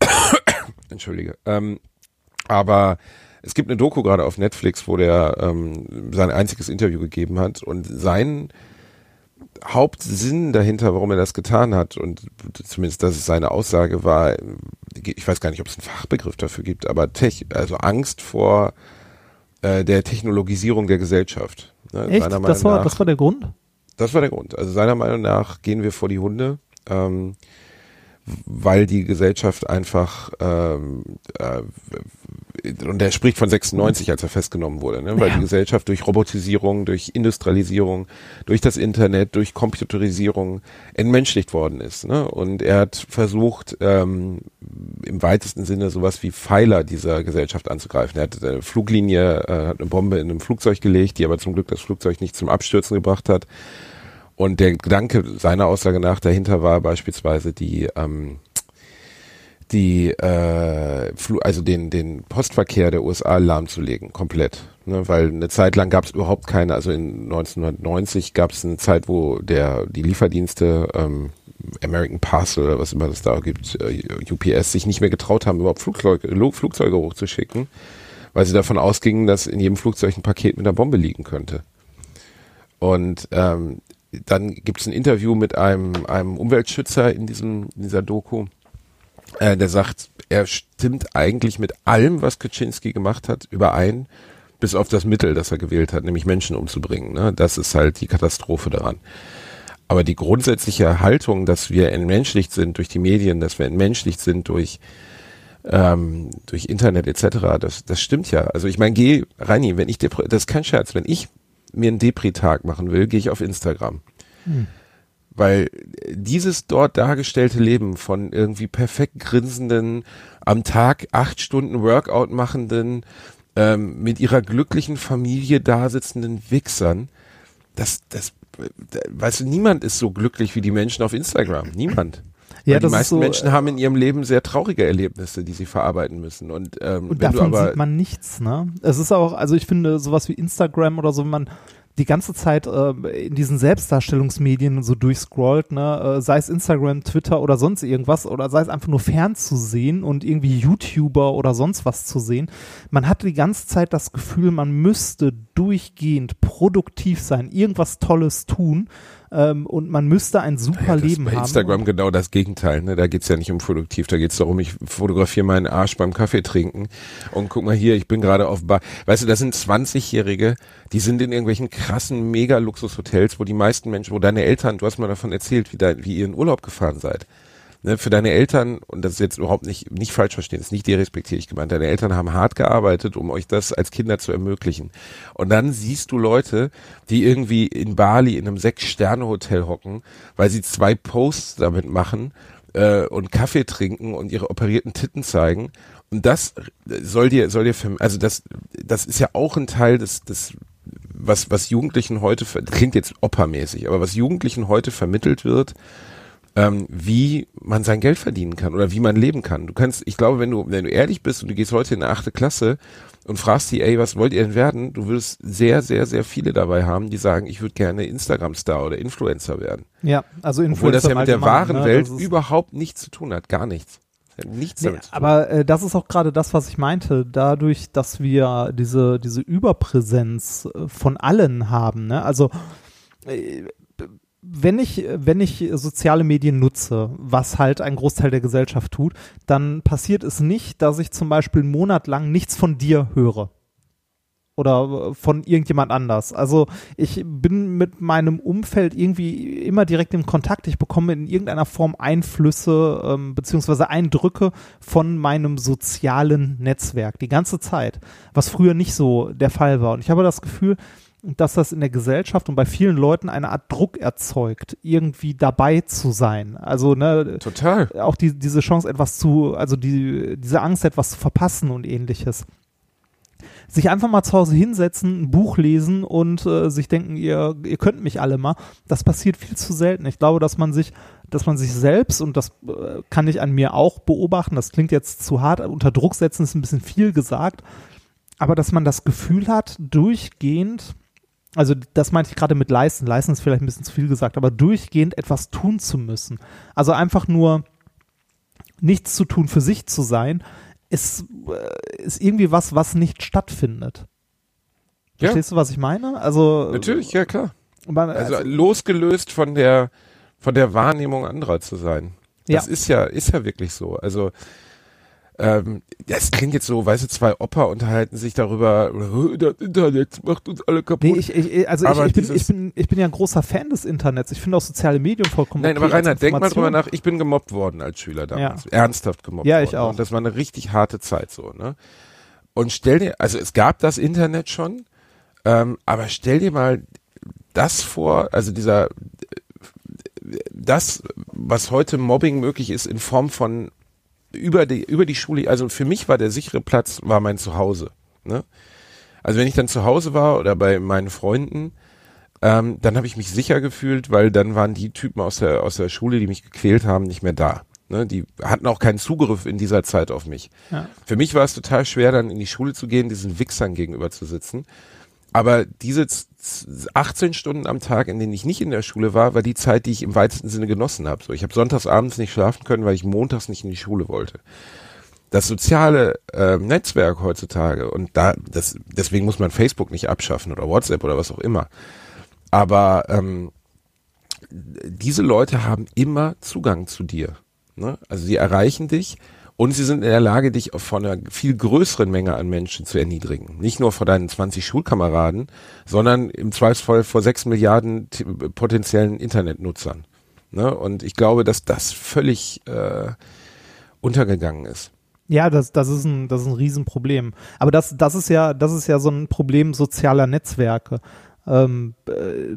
[coughs] Entschuldige. Ähm, aber es gibt eine Doku gerade auf Netflix, wo der ähm, sein einziges Interview gegeben hat und sein Hauptsinn dahinter, warum er das getan hat und zumindest das ist seine Aussage war, ich weiß gar nicht, ob es einen Fachbegriff dafür gibt, aber Tech, also Angst vor äh, der Technologisierung der Gesellschaft. Ne, Echt? Das war, nach. das war der Grund? Das war der Grund. Also seiner Meinung nach gehen wir vor die Hunde, ähm, weil die Gesellschaft einfach ähm, äh, und er spricht von 96, als er festgenommen wurde, ne? weil Ja. die Gesellschaft durch Robotisierung, durch Industrialisierung, durch das Internet, durch Computerisierung entmenschlicht worden ist. Ne? Und er hat versucht, ähm, im weitesten Sinne sowas wie Pfeiler dieser Gesellschaft anzugreifen. Er hat eine Fluglinie, äh, hat eine Bombe in einem Flugzeug gelegt, die aber zum Glück das Flugzeug nicht zum Abstürzen gebracht hat. Und der Gedanke seiner Aussage nach dahinter war beispielsweise die ähm, die äh, also den den Postverkehr der USA lahmzulegen komplett, ne? weil eine Zeit lang gab es überhaupt keine, also in 1990 gab es eine Zeit, wo der die Lieferdienste ähm, American Parcel oder was immer es da gibt, äh, UPS sich nicht mehr getraut haben, überhaupt Flugzeuge, Flugzeuge hochzuschicken, weil sie davon ausgingen, dass in jedem Flugzeug ein Paket mit einer Bombe liegen könnte. Und ähm, dann gibt es ein Interview mit einem, einem Umweltschützer in, diesem, in dieser Doku. Äh, der sagt, er stimmt eigentlich mit allem, was Kaczynski gemacht hat, überein, bis auf das Mittel, das er gewählt hat, nämlich Menschen umzubringen. Ne? Das ist halt die Katastrophe daran. Aber die grundsätzliche Haltung, dass wir entmenschlicht sind durch die Medien, dass wir entmenschlicht sind durch ähm, durch Internet etc., das, das stimmt ja. Also ich meine, geh, Reini, wenn ich das ist kein Scherz, wenn ich mir einen Depri-Tag machen will, gehe ich auf Instagram. Hm. Weil dieses dort dargestellte Leben von irgendwie perfekt grinsenden, am Tag acht Stunden Workout machenden, ähm, mit ihrer glücklichen Familie dasitzenden Wichsern, das, das, weißt du, niemand ist so glücklich wie die Menschen auf Instagram. Niemand. Ja, die meisten so, Menschen haben in ihrem Leben sehr traurige Erlebnisse, die sie verarbeiten müssen. Und, ähm, und davon sieht man nichts, ne? Es ist auch, also ich finde sowas wie Instagram oder so, wenn man die ganze Zeit äh, in diesen Selbstdarstellungsmedien so durchscrollt, ne, äh, sei es Instagram, Twitter oder sonst irgendwas, oder sei es einfach nur fernzusehen und irgendwie YouTuber oder sonst was zu sehen. Man hat die ganze Zeit das Gefühl, man müsste durchgehend produktiv sein, irgendwas Tolles tun ähm, und man müsste ein super ja, Leben bei haben. Instagram genau das Gegenteil. Ne? Da geht's ja nicht um produktiv, da geht's darum, ich fotografiere meinen Arsch beim Kaffee trinken und guck mal hier, ich bin gerade auf Bar. Weißt du, das sind 20-Jährige, die sind in irgendwelchen krassen Mega-Luxus-Hotels, wo die meisten Menschen, wo deine Eltern, du hast mal davon erzählt, wie, dein, wie ihr in Urlaub gefahren seid ne, für deine Eltern, und das ist jetzt überhaupt nicht, nicht falsch verstehen, ist nicht derespektierlich gemeint, deine Eltern haben hart gearbeitet, um euch das als Kinder zu ermöglichen. Und dann siehst du Leute, die irgendwie in Bali in einem Sechs-Sterne-Hotel hocken, weil sie zwei Posts damit machen äh, und Kaffee trinken und ihre operierten Titten zeigen. Und das soll dir, soll dir, also das, das ist ja auch ein Teil des, des was, was Jugendlichen heute, klingt jetzt oppermäßig, aber was Jugendlichen heute vermittelt wird, ähm, wie man sein Geld verdienen kann oder wie man leben kann. Du kannst, ich glaube, wenn du, wenn du ehrlich bist und du gehst heute in eine achte Klasse und fragst die, ey, was wollt ihr denn werden? Du wirst sehr, sehr, sehr viele dabei haben, die sagen, ich würde gerne Instagram-Star oder Influencer werden. Ja, also Influencer. Obwohl das ja mit der wahren ne, Welt überhaupt nichts zu tun hat, gar nichts. Nichts nee, aber äh, das ist auch gerade das, was ich meinte. Dadurch, dass wir diese, diese Überpräsenz äh, von allen haben, ne? Also äh, wenn ich, wenn ich soziale Medien nutze, was halt ein Großteil der Gesellschaft tut, dann passiert es nicht, dass ich zum Beispiel einen Monat lang nichts von dir höre. Oder von irgendjemand anders. Also ich bin mit meinem Umfeld irgendwie immer direkt im Kontakt. Ich bekomme in irgendeiner Form Einflüsse ähm, beziehungsweise Eindrücke von meinem sozialen Netzwerk die ganze Zeit, was früher nicht so der Fall war. Und ich habe das Gefühl, dass das in der Gesellschaft und bei vielen Leuten eine Art Druck erzeugt, irgendwie dabei zu sein. Also ne, total. Auch die, diese Chance, etwas zu, also die, diese Angst, etwas zu verpassen und ähnliches. Sich einfach mal zu Hause hinsetzen, ein Buch lesen und äh, sich denken, ihr, ihr könnt mich alle mal. Das passiert viel zu selten. Ich glaube, dass man sich, dass man sich selbst, und das äh, kann ich an mir auch beobachten, das klingt jetzt zu hart, unter Druck setzen ist ein bisschen viel gesagt, aber dass man das Gefühl hat, durchgehend also das meinte ich gerade mit leisten. Leisten ist vielleicht ein bisschen zu viel gesagt, aber durchgehend etwas tun zu müssen. Also einfach nur nichts zu tun, für sich zu sein, ist, äh, ist irgendwie was, was nicht stattfindet. Ja. Verstehst du, was ich meine? Also natürlich, ja klar. Man, also, also, losgelöst von der von der Wahrnehmung anderer zu sein. Das ja. ist ja ist ja wirklich so. Also ähm, das klingt jetzt so, weißt du, zwei Opa unterhalten sich darüber, das Internet macht uns alle kaputt. Nee, ich, ich, also ich, ich, bin, ich, bin, ich bin ja ein großer Fan des Internets. Ich finde auch soziale Medien vollkommen Nein, okay aber Rainer, denk mal drüber nach, ich bin gemobbt worden als Schüler damals. Ja. Ernsthaft gemobbt ja, worden. Ich auch. Und das war eine richtig harte Zeit so, ne? Und stell dir, also es gab das Internet schon, ähm, aber stell dir mal das vor, also dieser, das, was heute Mobbing möglich ist in Form von über die, über die Schule, also für mich war der sichere Platz, war mein Zuhause. Ne? Also wenn ich dann zu Hause war oder bei meinen Freunden, ähm, dann habe ich mich sicher gefühlt, weil dann waren die Typen aus der, aus der Schule, die mich gequält haben, nicht mehr da. Ne? Die hatten auch keinen Zugriff in dieser Zeit auf mich. Ja. Für mich war es total schwer, dann in die Schule zu gehen, diesen Wichsern gegenüber zu sitzen. Aber diese 18 Stunden am Tag, in denen ich nicht in der Schule war, war die Zeit, die ich im weitesten Sinne genossen habe. So, ich habe sonntags abends nicht schlafen können, weil ich montags nicht in die Schule wollte. Das soziale äh, Netzwerk heutzutage und da, das, deswegen muss man Facebook nicht abschaffen oder WhatsApp oder was auch immer. Aber ähm, diese Leute haben immer Zugang zu dir. Ne? Also sie erreichen dich und sie sind in der Lage, dich von einer viel größeren Menge an Menschen zu erniedrigen. Nicht nur vor deinen 20 Schulkameraden, sondern im Zweifelsfall vor sechs Milliarden t- potenziellen Internetnutzern. Ne? Und ich glaube, dass das völlig äh, untergegangen ist. Ja, das, das ist ein, das ist ein Riesenproblem. Aber das, das ist ja, das ist ja so ein Problem sozialer Netzwerke. Ähm, äh,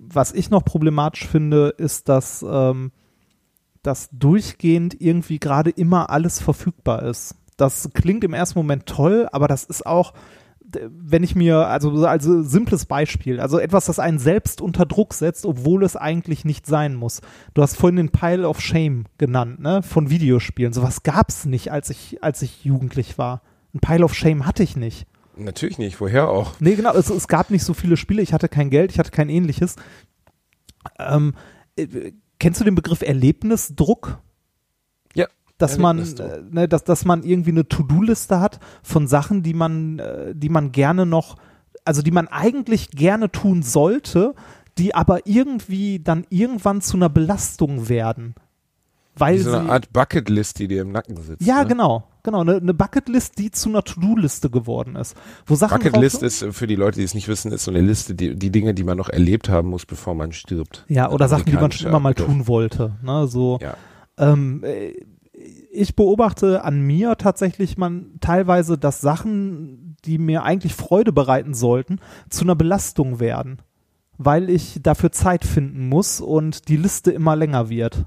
was ich noch problematisch finde, ist, dass, ähm, dass durchgehend irgendwie gerade immer alles verfügbar ist. Das klingt im ersten Moment toll, aber das ist auch, wenn ich mir, also so als simples Beispiel, also etwas, das einen selbst unter Druck setzt, obwohl es eigentlich nicht sein muss. Du hast vorhin den Pile of Shame genannt, ne, von Videospielen. Sowas gab's nicht, als ich, als ich jugendlich war. Ein Pile of Shame hatte ich nicht. Natürlich nicht, woher auch? Nee, genau, es, es gab nicht so viele Spiele, ich hatte kein Geld, ich hatte kein ähnliches. Ähm, äh, kennst du den Begriff Erlebnisdruck? Ja. Dass man, äh, ne, dass, dass man irgendwie eine To-Do-Liste hat von Sachen, die man, äh, die man gerne noch, also die man eigentlich gerne tun sollte, die aber irgendwie dann irgendwann zu einer Belastung werden. Weil Wie so sie, eine Art Bucketlist, die dir im Nacken sitzt. ja, ne? genau, genau, eine, eine Bucketlist, die zu einer To-Do-Liste geworden ist. Wo Sachen Bucketlist ist äh, für die Leute, die es nicht wissen, ist so eine Liste, die, die Dinge, die man noch erlebt haben muss, bevor man stirbt. Ja, oder Sachen, die man schon immer mal tun wollte. Ne? So, Ja. ähm, äh, ich beobachte an mir tatsächlich man teilweise, dass Sachen, die mir eigentlich Freude bereiten sollten, zu einer Belastung werden, weil ich dafür Zeit finden muss und die Liste immer länger wird.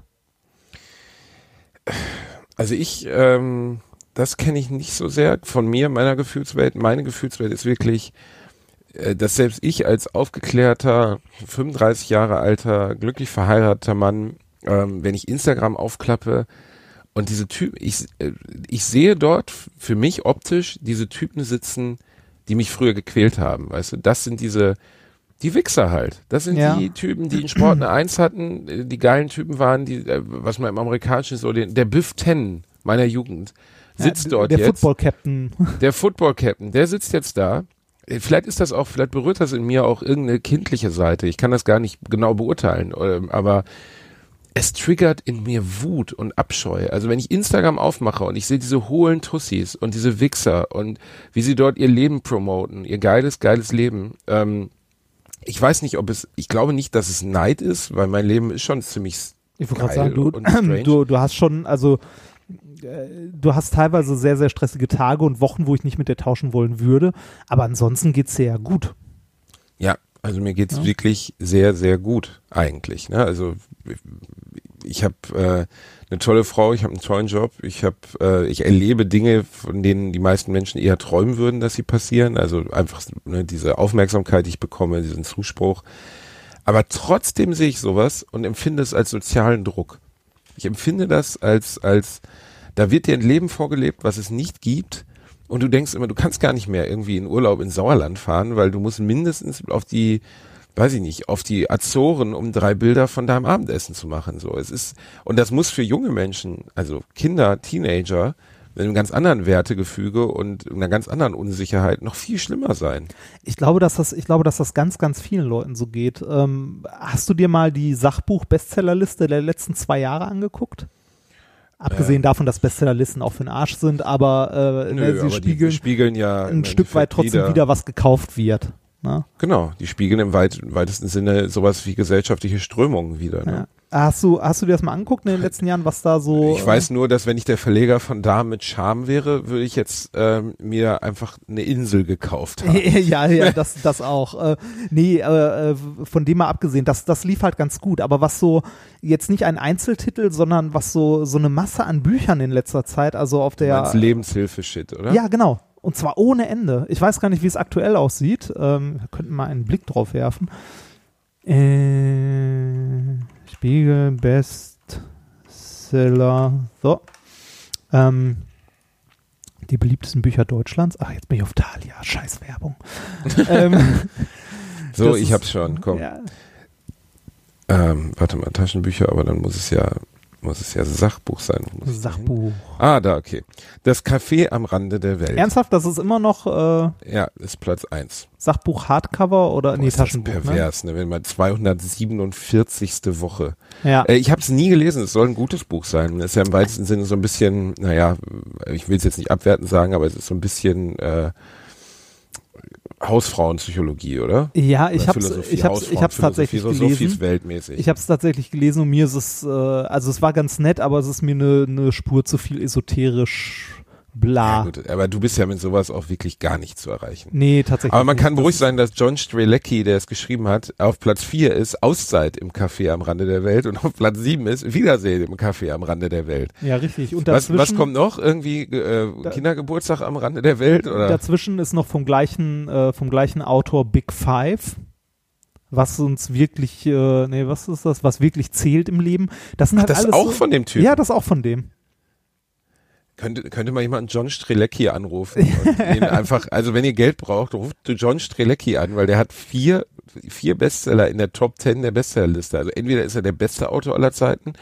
Also ich, ähm, das kenne ich nicht so sehr von mir, meiner Gefühlswelt. Meine Gefühlswelt ist wirklich, äh, dass selbst ich als aufgeklärter, 35 Jahre alter, glücklich verheirateter Mann, ähm, wenn ich Instagram aufklappe und diese Typen, ich, äh, ich sehe dort für mich optisch diese Typen sitzen, die mich früher gequält haben. Weißt du, das sind diese, die Wichser halt. Das sind Ja. die Typen, die in Sport eine Eins hatten, äh, die geilen Typen waren, die, was man im Amerikanischen so, den, der Biff Ten meiner Jugend sitzt ja, dort der jetzt. Football Captain. Der Football Captain, der sitzt jetzt da. Äh, Vielleicht ist das auch, vielleicht berührt das in mir auch irgendeine kindliche Seite. Ich kann das gar nicht genau beurteilen, ähm, aber es triggert in mir Wut und Abscheu. Also wenn ich Instagram aufmache und ich sehe diese hohlen Tussis und diese Wichser und wie sie dort ihr Leben promoten, ihr geiles, geiles Leben. Ähm, ich weiß nicht, ob es, ich glaube nicht, dass es Neid ist, weil mein Leben ist schon ziemlich Ich wollte gerade sagen, du, [clears throat] du, du hast schon, also du hast teilweise sehr, sehr stressige Tage und Wochen, wo ich nicht mit dir tauschen wollen würde, aber ansonsten geht's dir ja gut. Ja, also mir geht's Ja. wirklich sehr, sehr gut eigentlich. Ne? Also ich habe äh, eine tolle Frau, ich habe einen tollen Job, ich habe, äh, ich erlebe Dinge, von denen die meisten Menschen eher träumen würden, dass sie passieren. Also einfach ne, diese Aufmerksamkeit, die ich bekomme, diesen Zuspruch. Aber trotzdem sehe ich sowas und empfinde es als sozialen Druck. Ich empfinde das als, als, da wird dir ein Leben vorgelebt, was es nicht gibt. Und du denkst immer, du kannst gar nicht mehr irgendwie in Urlaub ins Sauerland fahren, weil du musst mindestens auf die, weiß ich nicht, auf die Azoren, um drei Bilder von deinem Abendessen zu machen. So, es ist, und das muss für junge Menschen, also Kinder, Teenager, mit einem ganz anderen Wertegefüge und einer ganz anderen Unsicherheit noch viel schlimmer sein. Ich glaube, dass das, ich glaube, dass das ganz, ganz vielen Leuten so geht. Ähm, hast du dir mal die Sachbuch-Bestsellerliste der letzten zwei Jahre angeguckt? Abgesehen davon, dass Bestsellerlisten auch für den Arsch sind, aber, äh, ne, sie aber spiegeln spiegeln ja ein Stück weit trotzdem wieder, was gekauft wird. Ne? Genau, die spiegeln im weit, weitesten Sinne sowas wie gesellschaftliche Strömungen wieder. Ne? Ja. Hast du, hast du dir das mal angeguckt in den letzten Jahren, was da so. Ich weiß nur, dass wenn ich der Verleger von Damen mit Charme wäre, würde ich jetzt ähm, mir einfach eine Insel gekauft haben. [laughs] ja, ja, [laughs] das, das auch. Äh, nee, äh, äh, von dem mal abgesehen, das, das lief halt ganz gut. Aber was so, jetzt nicht ein Einzeltitel, sondern was so, so eine Masse an Büchern in letzter Zeit, also auf der. Lebenshilfe-Shit, oder? Ja, genau. Und zwar ohne Ende. Ich weiß gar nicht, wie es aktuell aussieht. Ähm, wir könnten mal einen Blick drauf werfen. Äh, Spiegel, Bestseller. So. Ähm, die beliebtesten Bücher Deutschlands. Ach, jetzt bin ich auf Thalia. Scheiß Werbung. [laughs] ähm, So, ich hab's schon, komm. ja, Ähm, warte mal, Taschenbücher, aber dann muss es ja, muss es ja Sachbuch sein. Sachbuch. Ah, da, okay. Das Café am Rande der Welt. Ernsthaft, das ist immer noch äh, Ja, ist Platz eins. Sachbuch Hardcover oder nee, ist das Taschenbuch, ne? pervers, ne? Wenn man 247. Woche. Ja. Äh, ich habe es nie gelesen, es soll ein gutes Buch sein. Es ist ja im weitesten Sinne so ein bisschen, naja, ich will es jetzt nicht abwertend sagen, aber es ist so ein bisschen äh, Hausfrauenpsychologie, oder? Ja, ich Philosophie, ich hab's, ich hab's tatsächlich gelesen. Sophies-weltmäßig. Ich habe es tatsächlich gelesen und mir ist es, äh, also es war ganz nett, aber es ist mir eine ne Spur zu viel esoterisch bla. ja, gut, aber du bist ja mit sowas auch wirklich gar nicht zu erreichen. Nee, tatsächlich. Aber man nicht. kann beruhigt sein, dass John Strelecki, der es geschrieben hat, auf Platz 4 ist Auszeit im Café am Rande der Welt und auf Platz 7 ist Wiedersehen im Café am Rande der Welt. Ja, richtig. Und Was, dazwischen, was kommt noch? Irgendwie äh, Da- Kindergeburtstag am Rande der Welt? Oder? dazwischen ist noch vom gleichen, äh, vom gleichen Autor Big Five. Was uns wirklich, äh, nee, was ist das? Was wirklich zählt im Leben. Das sind halt das ist alles auch so, von dem Typ. Ja, das auch von dem. Könnte, könnte mal jemand John Strelecki anrufen und [laughs] ihn einfach, also wenn ihr Geld braucht, ruft John Strelecki an, weil der hat vier, vier Bestseller in der Top 10 der Bestsellerliste. Also entweder ist er der beste Autor aller Zeiten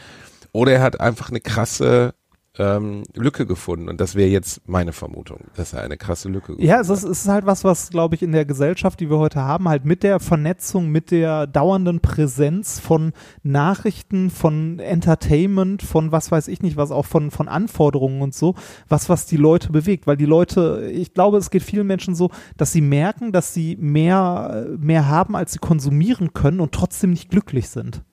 oder er hat einfach eine krasse ähm, Lücke gefunden. Und das wäre jetzt meine Vermutung, dass er eine krasse Lücke gefunden Ja, es ist, es ist halt was, was, glaube ich, in der Gesellschaft, die wir heute haben, halt mit der Vernetzung, mit der dauernden Präsenz von Nachrichten, von Entertainment, von was weiß ich nicht, was auch von, von Anforderungen und so, was, was die Leute bewegt. Weil die Leute, ich glaube, es geht vielen Menschen so, dass sie merken, dass sie mehr, mehr haben, als sie konsumieren können und trotzdem nicht glücklich sind.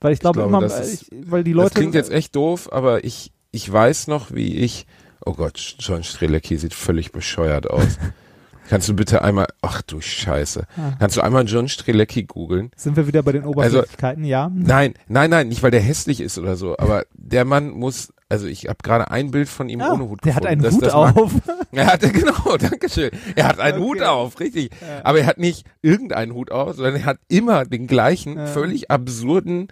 Ja. Weil ich glaube, glaube, immer, ist- ich, weil die Leute. das klingt jetzt echt doof, aber ich, ich weiß noch, wie ich, oh Gott, John Strelecki sieht völlig bescheuert aus. [laughs] Kannst du bitte einmal, ach du Scheiße, Ah. kannst du einmal John Strelecki googeln? Sind wir wieder bei den Also Oberflächlichkeiten, ja? Nein, nein, nein, nicht weil der hässlich ist oder so, aber der Mann muss, also ich habe gerade ein Bild von ihm Ah, ohne Hut der hat einen. Das- Hut das mag- auf. [laughs] Er hatte, genau, danke schön. Er hat einen Okay. Hut auf, richtig. Aber er hat nicht irgendeinen Hut auf, sondern er hat immer den gleichen, Ja. völlig absurden,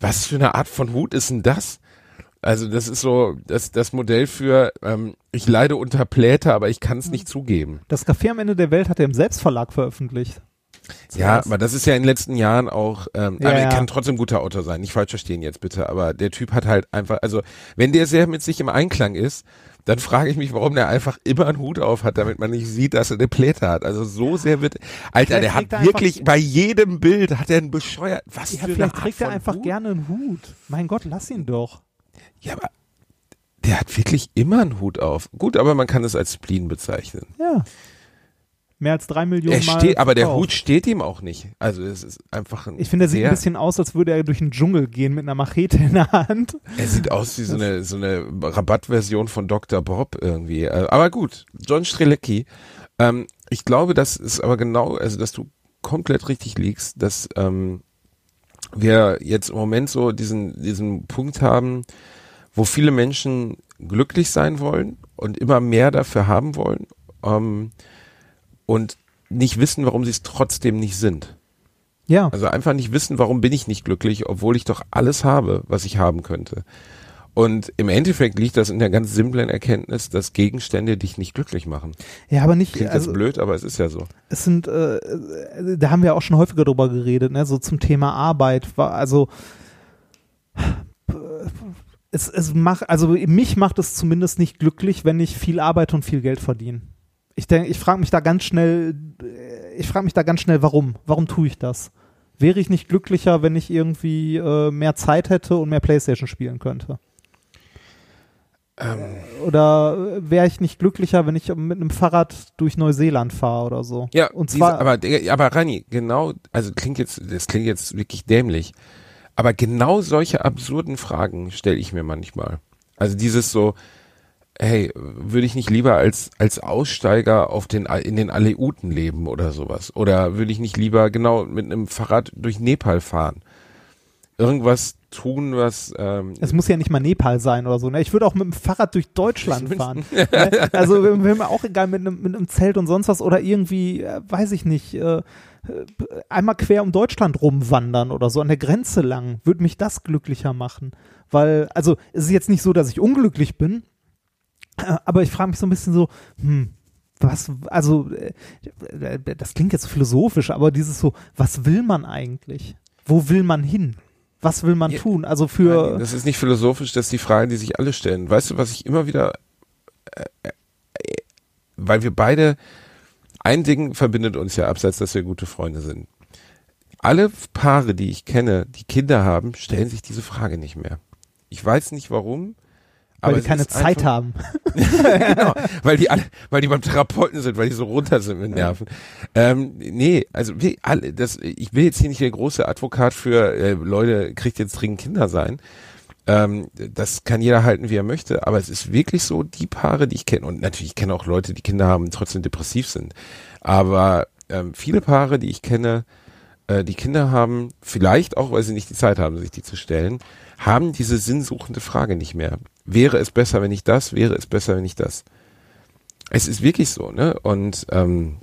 was für eine Art von Hut ist denn das? Also das ist so das, das Modell für, ähm, ich leide unter Pläte, aber ich kann es nicht zugeben. Das Café am Ende der Welt hat er im Selbstverlag veröffentlicht. Ja, Zuerst. aber das ist ja in den letzten Jahren auch, ähm, Ja, aber er ja. kann trotzdem guter Autor sein, nicht falsch verstehen jetzt bitte, aber der Typ hat halt einfach, also wenn der sehr mit sich im Einklang ist, dann frage ich mich, warum der einfach immer einen Hut auf hat, damit man nicht sieht, dass er eine Pläte hat. Also so sehr wird, Alter, der hat wirklich bei jedem Bild hat er einen bescheuert, was Ja, für eine vielleicht Art trägt er einfach Hut? gerne einen Hut. Mein Gott, lass ihn doch. Ja, aber der hat wirklich immer einen Hut auf. Gut, aber man kann es als Spleen bezeichnen. Ja. Mehr als drei Millionen Er Mal. steht, aber der. Hut steht ihm auch nicht. Also es ist einfach ein Ich finde, er sieht ein bisschen aus, als würde er durch den Dschungel gehen mit einer Machete in der Hand. Er sieht aus wie so eine, so eine Rabattversion von Dr. Bob irgendwie. Äh, Aber gut, John Strelecki. Ähm, ich glaube, das ist aber genau, also dass du komplett richtig liegst, dass ähm, wir jetzt im Moment so diesen, diesen Punkt haben, wo viele Menschen glücklich sein wollen und immer mehr dafür haben wollen ähm, und nicht wissen, warum sie es trotzdem nicht sind. Ja. Also einfach nicht wissen, warum bin ich nicht glücklich, obwohl ich doch alles habe, was ich haben könnte. Und im Endeffekt liegt das in der ganz simplen Erkenntnis, dass Gegenstände dich nicht glücklich machen. Ja, aber nicht, Klingt also jetzt blöd, aber es ist ja so. es sind, äh, da haben wir auch schon häufiger drüber geredet, ne, so zum Thema Arbeit. Also, es, es macht, also mich macht es zumindest nicht glücklich, wenn ich viel arbeite und viel Geld verdiene. Ich denke, ich frage mich da ganz schnell, äh, ich frage mich da ganz schnell, warum? Warum tue ich das? Wäre ich nicht glücklicher, wenn ich irgendwie äh, mehr Zeit hätte und mehr Playstation spielen könnte? Ähm, Oder wäre ich nicht glücklicher, wenn ich mit einem Fahrrad durch Neuseeland fahre oder so? ja, und diese, zwar, aber, aber Rani, genau, also klingt jetzt, das klingt jetzt wirklich dämlich. Aber genau solche absurden Fragen stelle ich mir manchmal. Also dieses so, hey, würde ich nicht lieber als, als Aussteiger auf den, in den Aleuten leben oder sowas? Oder würde ich nicht lieber genau mit einem Fahrrad durch Nepal fahren? Irgendwas tun, was, ähm, Es muss ja nicht mal Nepal sein oder so. Ne? Ich würde auch mit dem Fahrrad durch Deutschland fahren. ne? Also wäre mir auch egal mit einem, mit einem Zelt und sonst was oder irgendwie, äh, weiß ich nicht, äh, äh, einmal quer um Deutschland rumwandern oder so an der Grenze lang. Würde mich das glücklicher machen. Weil, also es ist jetzt nicht so, dass ich unglücklich bin, aber ich frage mich so ein bisschen so, hm, was, also, äh, das klingt jetzt so philosophisch, aber dieses so, was will man eigentlich? Wo will man hin? was will man Ja, tun? Also für Nein, das ist nicht philosophisch, das ist die Frage, die sich alle stellen. Weißt du, was ich immer wieder, äh, äh, weil wir beide, ein Ding verbindet uns ja abseits, dass wir gute Freunde sind. Alle Paare, die ich kenne, die Kinder haben, stellen sich diese Frage nicht mehr. Ich weiß nicht warum. Weil aber die keine Zeit einfach- haben. [laughs] genau, weil die alle, weil die beim Therapeuten sind, weil die so runter sind mit Nerven. Ähm, nee, also wir alle, das, ich will jetzt hier nicht der große Advokat für äh, Leute, kriegt jetzt dringend Kinder sein. Ähm, das kann jeder halten, wie er möchte, aber es ist wirklich so, die Paare, die ich kenne, und natürlich, ich kenne auch Leute, die Kinder haben und trotzdem depressiv sind, aber ähm, viele Paare, die ich kenne, äh, die Kinder haben, vielleicht auch, weil sie nicht die Zeit haben, sich die zu stellen, haben diese sinnsuchende Frage nicht mehr. Wäre es besser, wenn ich das? Wäre es besser, wenn ich das? Es ist wirklich so, ne? Und ähm,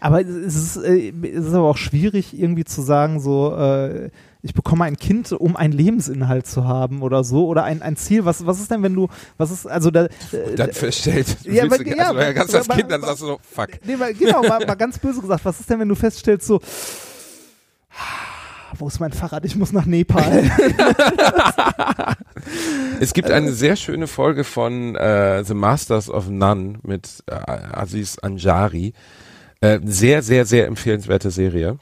Aber es ist, äh, es ist aber auch schwierig, irgendwie zu sagen, so, äh, ich bekomme ein Kind, um einen Lebensinhalt zu haben oder so. Oder ein, ein Ziel. Was, was ist denn, wenn du, was ist, also da. Äh, dann feststellt, Ja, aber- du, ja, also, ja, ganz das aber- Kind, dann sagst du so, fuck. Nee, mal, genau, mal, mal [laughs] ganz böse gesagt, was ist denn, wenn du feststellst, so, wo ist mein Fahrrad? Ich muss nach Nepal. [laughs] Es gibt eine sehr schöne Folge von äh, The Masters of None mit äh, Aziz Anjari. Äh, sehr, sehr, sehr empfehlenswerte Serie.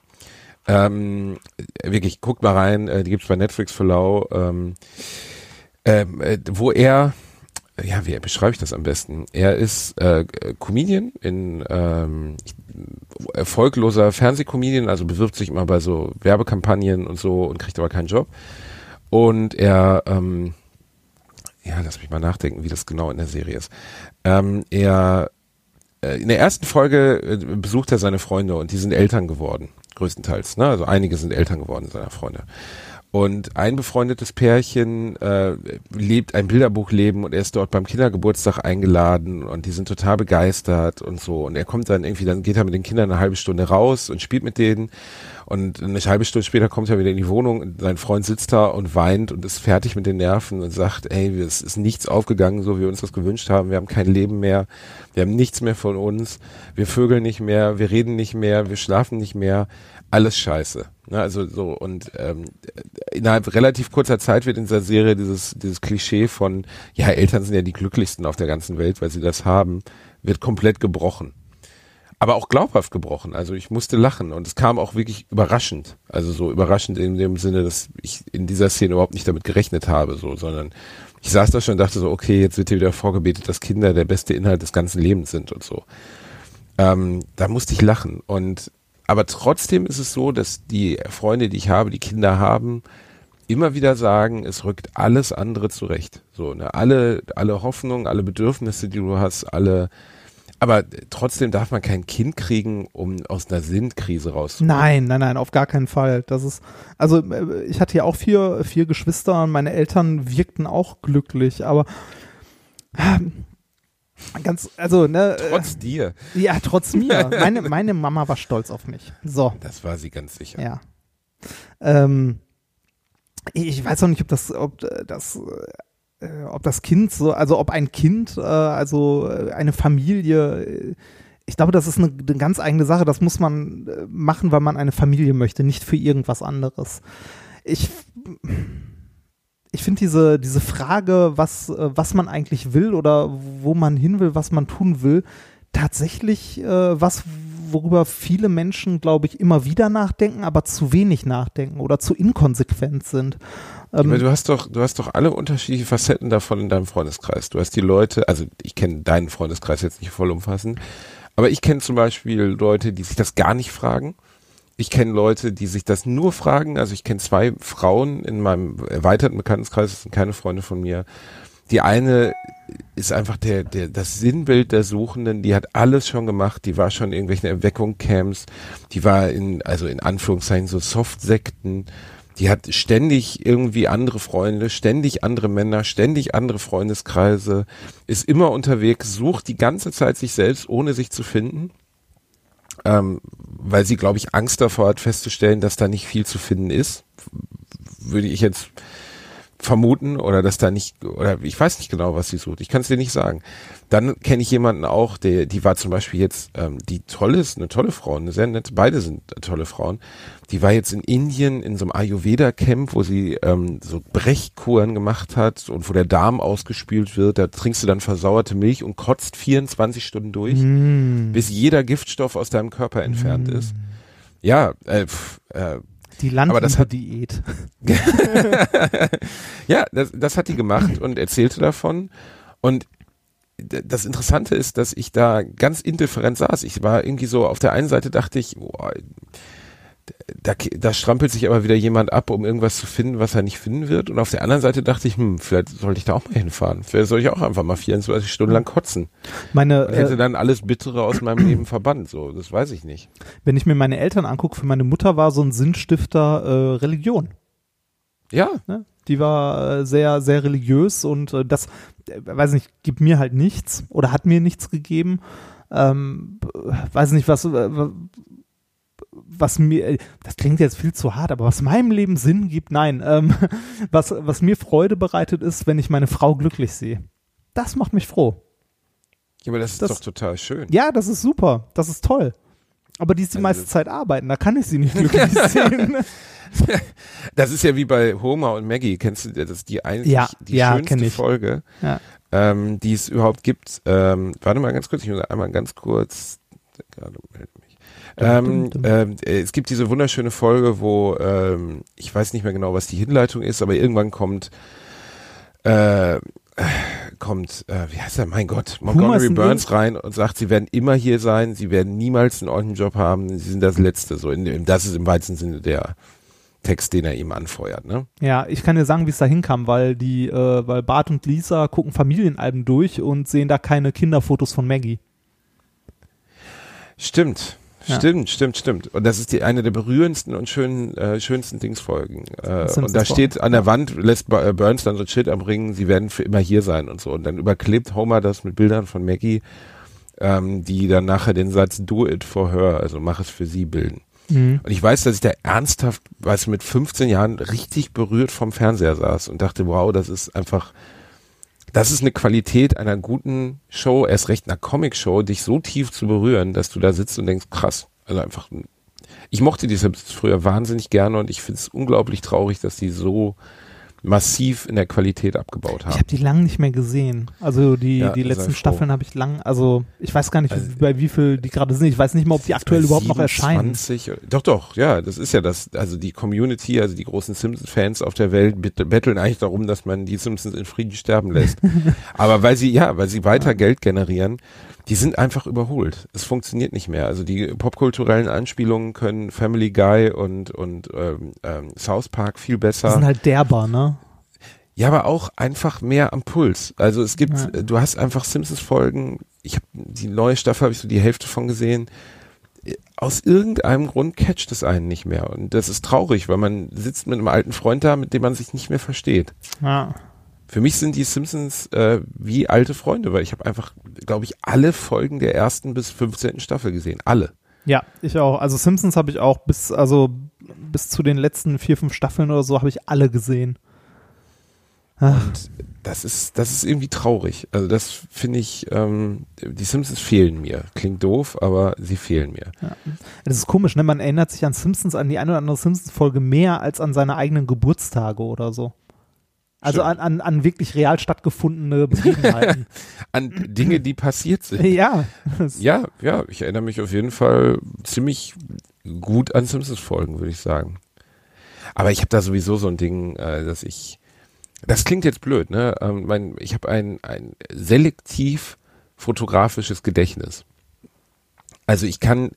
Ähm, wirklich, guckt mal rein, äh, die gibt's bei Netflix für lau. Ähm, ähm, äh, wo er, ja, wie beschreibe ich das am besten? Er ist äh, Comedian in ähm, ich, erfolgloser Fernsehcomedian, also bewirbt sich immer bei so Werbekampagnen und so und kriegt aber keinen Job. Und er, ähm, ja, lass mich mal nachdenken, wie das genau in der Serie ist. Ähm, er, äh, in der ersten Folge äh, besucht er seine Freunde und die sind Eltern geworden, größtenteils. Ne? Also einige sind Eltern geworden seiner Freunde. Und ein befreundetes Pärchen äh, lebt ein Bilderbuchleben und er ist dort beim Kindergeburtstag eingeladen und die sind total begeistert und so. Und er kommt dann irgendwie, dann geht er mit den Kindern eine halbe Stunde raus und spielt mit denen. Und eine halbe Stunde später kommt er wieder in die Wohnung und sein Freund sitzt da und weint und ist fertig mit den Nerven und sagt, ey, es ist nichts aufgegangen, so wie wir uns das gewünscht haben. Wir haben kein Leben mehr. Wir haben nichts mehr von uns. Wir vögeln nicht mehr. Wir reden nicht mehr. Wir schlafen nicht mehr. Alles scheiße. Ne, also so und ähm, innerhalb relativ kurzer Zeit wird in dieser Serie dieses dieses Klischee von ja Eltern sind ja die glücklichsten auf der ganzen Welt, weil sie das haben, wird komplett gebrochen aber auch glaubhaft gebrochen. Also ich musste lachen und es kam auch wirklich überraschend. Also so überraschend in dem Sinne, dass ich in dieser Szene überhaupt nicht damit gerechnet habe, so, sondern ich saß da schon und dachte so, okay, jetzt wird hier wieder vorgebetet, dass Kinder der beste Inhalt des ganzen Lebens sind und so. Ähm, da musste ich lachen und aber trotzdem ist es so, dass die Freunde, die ich habe, die Kinder haben, immer wieder sagen, es rückt alles andere zurecht. So, ne, alle, alle Hoffnungen, alle Bedürfnisse, die du hast, alle, aber trotzdem darf man kein Kind kriegen, um aus einer Sinnkrise rauszukommen. Nein, nein, nein, auf gar keinen Fall. Das ist, also äh, ich hatte ja auch vier, vier Geschwister und meine Eltern wirkten auch glücklich, aber ganz, also, ne, äh, Trotz dir. ja, trotz mir. [laughs] Meine, meine Mama war stolz auf mich. So, Das war sie ganz sicher. ja. Ähm, ich weiß auch nicht, ob das, ob äh, das, äh, ob das Kind so, also ob ein Kind, äh, also äh, eine Familie, ich glaube, das ist eine, eine ganz eigene Sache. Das muss man machen, weil man eine Familie möchte, nicht für irgendwas anderes. Ich, ich finde diese, diese Frage, was, äh, was man eigentlich will oder wo man hin will, was man tun will, tatsächlich äh, was, worüber viele Menschen, glaube ich, immer wieder nachdenken, aber zu wenig nachdenken oder zu inkonsequent sind. Ähm, Aber du hast doch, du hast doch alle unterschiedliche Facetten davon in deinem Freundeskreis. Du hast die Leute, also ich kenne deinen Freundeskreis jetzt nicht vollumfassend, aber ich kenne zum Beispiel Leute, die sich das gar nicht fragen. Ich kenne Leute, die sich das nur fragen. Also ich kenne zwei Frauen in meinem erweiterten Bekanntenkreis, das sind keine Freunde von mir. Die eine ist einfach der, der, das Sinnbild der Suchenden, die hat alles schon gemacht, die war schon in irgendwelchen Erweckungscamps, die war in, also in Anführungszeichen so Softsekten, die hat ständig irgendwie andere Freunde, ständig andere Männer, ständig andere Freundeskreise, ist immer unterwegs, sucht die ganze Zeit sich selbst, ohne sich zu finden, ähm, weil sie, glaube ich, Angst davor hat, festzustellen, dass da nicht viel zu finden ist. Würde ich jetzt vermuten oder dass da nicht oder ich weiß nicht genau, was sie sucht. Ich kann es dir nicht sagen. Dann kenne ich jemanden auch, der die war zum Beispiel jetzt ähm, die tolle ist eine tolle Frau, eine sehr nette. Beide sind tolle Frauen. Die war jetzt in Indien in so einem Ayurveda Camp, wo sie ähm, so Brechkuren gemacht hat und wo der Darm ausgespült wird. Da trinkst du dann versauerte Milch und kotzt 24 Stunden durch, Mm. bis jeder Giftstoff aus deinem Körper entfernt ist. Ja, äh, pf, äh, Die Aber das hat- Landdiät. [laughs] Ja, das, das hat die gemacht und erzählte davon. Und das Interessante ist, dass ich da ganz indifferent saß. Ich war irgendwie so, auf der einen Seite dachte ich, boah, da, da strampelt sich aber wieder jemand ab, um irgendwas zu finden, was er nicht finden wird. Und auf der anderen Seite dachte ich, hm, vielleicht sollte ich da auch mal hinfahren. Vielleicht soll ich auch einfach mal 24 Stunden lang kotzen. Meine, Und hätte äh, dann alles Bittere aus meinem Leben verbannt. So, das weiß ich nicht. wenn ich mir meine Eltern angucke, für meine Mutter war so ein Sinnstifter äh, Religion. Ja, Ne? Die war äh, sehr, sehr religiös und äh, das, äh, weiß nicht, gibt mir halt nichts oder hat mir nichts gegeben. Ähm, weiß nicht, was, äh, was mir, äh, das klingt jetzt viel zu hart, aber was meinem Leben Sinn gibt, nein, ähm, [laughs] was, was mir Freude bereitet ist, wenn ich meine Frau glücklich sehe. Das macht mich froh. aber das ist Das- doch total schön. Ja, das ist super, das ist toll. Aber die ist die Also meiste Zeit arbeiten, da kann ich sie nicht glücklich [laughs] sehen. [laughs] Das ist ja wie bei Homer und Maggie. Kennst du das? ist die eigentlich Ja, die ja, schönste. Folge, Ja. ähm, die es überhaupt gibt. Ähm, warte mal ganz kurz, ich muss einmal ganz kurz. Gerade. Ähm, ähm, äh, es gibt diese wunderschöne Folge, wo ähm, ich weiß nicht mehr genau, was die Hinleitung ist, aber irgendwann kommt äh, kommt, äh, wie heißt er, mein Gott, Montgomery Burns rein und sagt, sie werden immer hier sein, sie werden niemals einen ordentlichen Job haben, sie sind das Letzte. So, in, das ist im weitesten Sinne der Text, den er ihm anfeuert, ne? Ja, ich kann dir sagen, wie es da hinkam, weil die, äh, weil Bart und Lisa gucken Familienalben durch und sehen da keine Kinderfotos von Maggie. Stimmt. Ja. Stimmt, stimmt, stimmt. Und das ist die eine der berührendsten und schönen, äh, schönsten Dingsfolgen. Äh, und da steht an der Wand, lässt äh, Burns dann so ein Schild anbringen, sie werden für immer hier sein und so. Und dann überklebt Homer das mit Bildern von Maggie, ähm, die dann nachher den Satz Do it for her, also mach es für sie bilden. Mhm. Und ich weiß, dass ich da ernsthaft, weiß mit 15 Jahren richtig berührt vom Fernseher saß und dachte, wow, das ist einfach, das ist eine Qualität einer guten Show, erst recht einer Comic-Show, dich so tief zu berühren, dass du da sitzt und denkst, krass. Also einfach, ich mochte die Simpsons früher wahnsinnig gerne und ich finde es unglaublich traurig, dass die so massiv in der Qualität abgebaut Ich haben. habe die lang nicht mehr gesehen. Also die, Ja, die letzten. Staffeln habe ich lang, also ich weiß gar nicht, Also- bei wie viel die gerade sind. Ich weiß nicht mal, ob die aktuell überhaupt noch erscheinen. 27 oder- Doch, doch, ja, das ist ja das, also die Community, also die großen Simpsons-Fans auf der Welt bet- betteln eigentlich darum, dass man die Simpsons in Frieden sterben lässt. [laughs] Aber weil sie, ja, weil sie weiter Geld generieren, die sind einfach überholt. Es funktioniert nicht mehr. Also die popkulturellen Anspielungen können Family Guy und, und ähm, ähm, South Park viel Die besser. sind halt derber, ne? Ja, aber auch einfach mehr am Puls. Also es gibt, Ja. du hast einfach Simpsons-Folgen, ich habe die neue Staffel, habe ich so die Hälfte von gesehen. Aus irgendeinem Grund catcht es einen nicht mehr. Und das ist traurig, weil man sitzt mit einem alten Freund da, mit dem man sich nicht mehr versteht. Ja. Für mich sind die Simpsons äh, wie alte Freunde, weil ich habe einfach, glaube ich, alle Folgen der ersten bis 15. Staffel gesehen. Alle. Ja, ich auch. Also Simpsons habe ich auch bis, also bis zu den letzten vier, fünf Staffeln oder so habe ich alle gesehen. Ach, Und das ist, das ist irgendwie traurig. Also das finde ich, ähm, die Simpsons fehlen mir. Klingt doof, aber sie fehlen mir. das ist komisch, ne? Man erinnert sich an Simpsons, an die eine oder andere Simpsons-Folge mehr als an seine eigenen Geburtstage oder so. Also an, an, an wirklich real stattgefundene Begebenheiten. [laughs] An Dinge, die passiert sind. [laughs] ja. Ja, ja, ich erinnere mich auf jeden Fall ziemlich gut an Simpsons-Folgen, würde ich sagen. Aber ich habe da sowieso so ein Ding, äh, dass ich, das klingt jetzt blöd, ne? Ähm, mein, ich habe ein, ein selektiv fotografisches Gedächtnis. Also ich kann,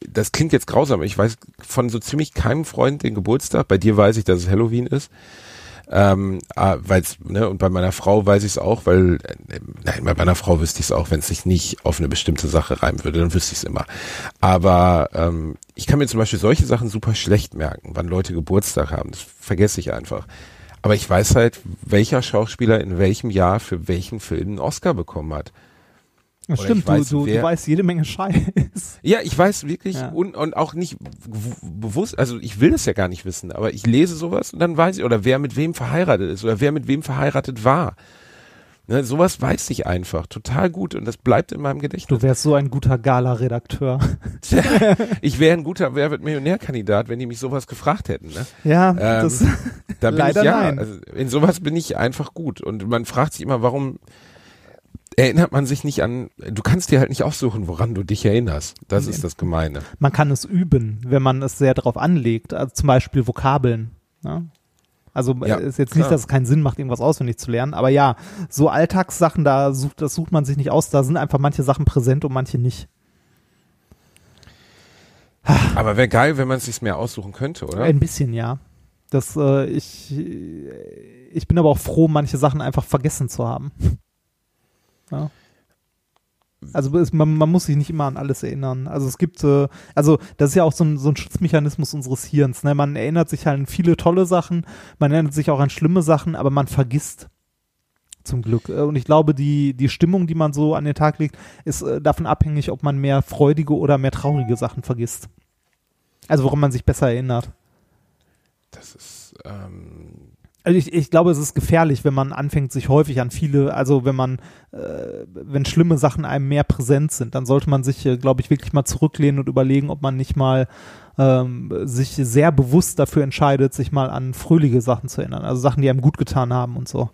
das klingt jetzt grausam, ich weiß von so ziemlich keinem Freund den Geburtstag, bei dir weiß ich, dass es Halloween ist. Ähm, ah, weil's, ne, und bei meiner Frau weiß ich es auch, weil, äh, nein, bei meiner Frau wüsste ich es auch, wenn es sich nicht auf eine bestimmte Sache reimen würde, dann wüsste ich es immer. Aber ähm, ich kann mir zum Beispiel solche Sachen super schlecht merken, wann Leute Geburtstag haben. Das vergesse ich einfach. Aber ich weiß halt, welcher Schauspieler in welchem Jahr für welchen Film einen Oscar bekommen hat. Das stimmt, weiß, du, du, wer- du weißt jede Menge [laughs] Scheiß. Ja, ich weiß wirklich Ja. und, und auch nicht bewusst, also ich will das ja gar nicht wissen, aber ich lese sowas und dann weiß ich, oder wer mit wem verheiratet ist oder wer mit wem verheiratet war. Ne, sowas weiß ich einfach total gut und das bleibt in meinem Gedächtnis. Du wärst so ein guter Gala-Redakteur. [laughs] ich wäre ein guter Wer wird Millionärkandidat, wenn die mich sowas gefragt hätten. Ne? Ja, Ähm, das, Da bin [laughs] Leider ich, ja, nein. Also in sowas bin ich einfach gut. Und man fragt sich immer, warum erinnert man sich nicht an, du kannst dir halt nicht aussuchen, woran du dich erinnerst. Das ist das Gemeine. man kann es üben, wenn man es sehr darauf anlegt. Also zum Beispiel Vokabeln. Ja? Also Ja, äh, ist jetzt klar. nicht, dass es keinen Sinn macht, irgendwas auswendig zu lernen. Aber ja, so Alltagssachen, da sucht, das sucht man sich nicht aus. Da sind einfach manche Sachen präsent und manche nicht. Aber wäre geil, wenn man es sich mehr aussuchen könnte, oder? Ein bisschen, ja. Das, äh, ich, ich bin aber auch froh, manche Sachen einfach vergessen zu haben. Ja. Also es, man, man muss sich nicht immer an alles erinnern. Also es gibt, äh, also das ist ja auch so ein, so ein Schutzmechanismus unseres Hirns. Ne? Man erinnert sich halt an viele tolle Sachen, man erinnert sich auch an schlimme Sachen, aber man vergisst zum Glück. Äh, Und ich glaube, die, die Stimmung, die man so an den Tag legt, ist äh, davon abhängig, ob man mehr freudige oder mehr traurige Sachen vergisst. Also woran man sich besser erinnert. Das ist, ähm, Also ich, ich glaube, es ist gefährlich, wenn man anfängt, sich häufig an viele, also wenn man, äh, wenn schlimme Sachen einem mehr präsent sind, dann sollte man sich, äh, glaube ich, wirklich mal zurücklehnen und überlegen, ob man nicht mal ähm, sich sehr bewusst dafür entscheidet, sich mal an fröhliche Sachen zu erinnern. Also Sachen, die einem gut getan haben und so.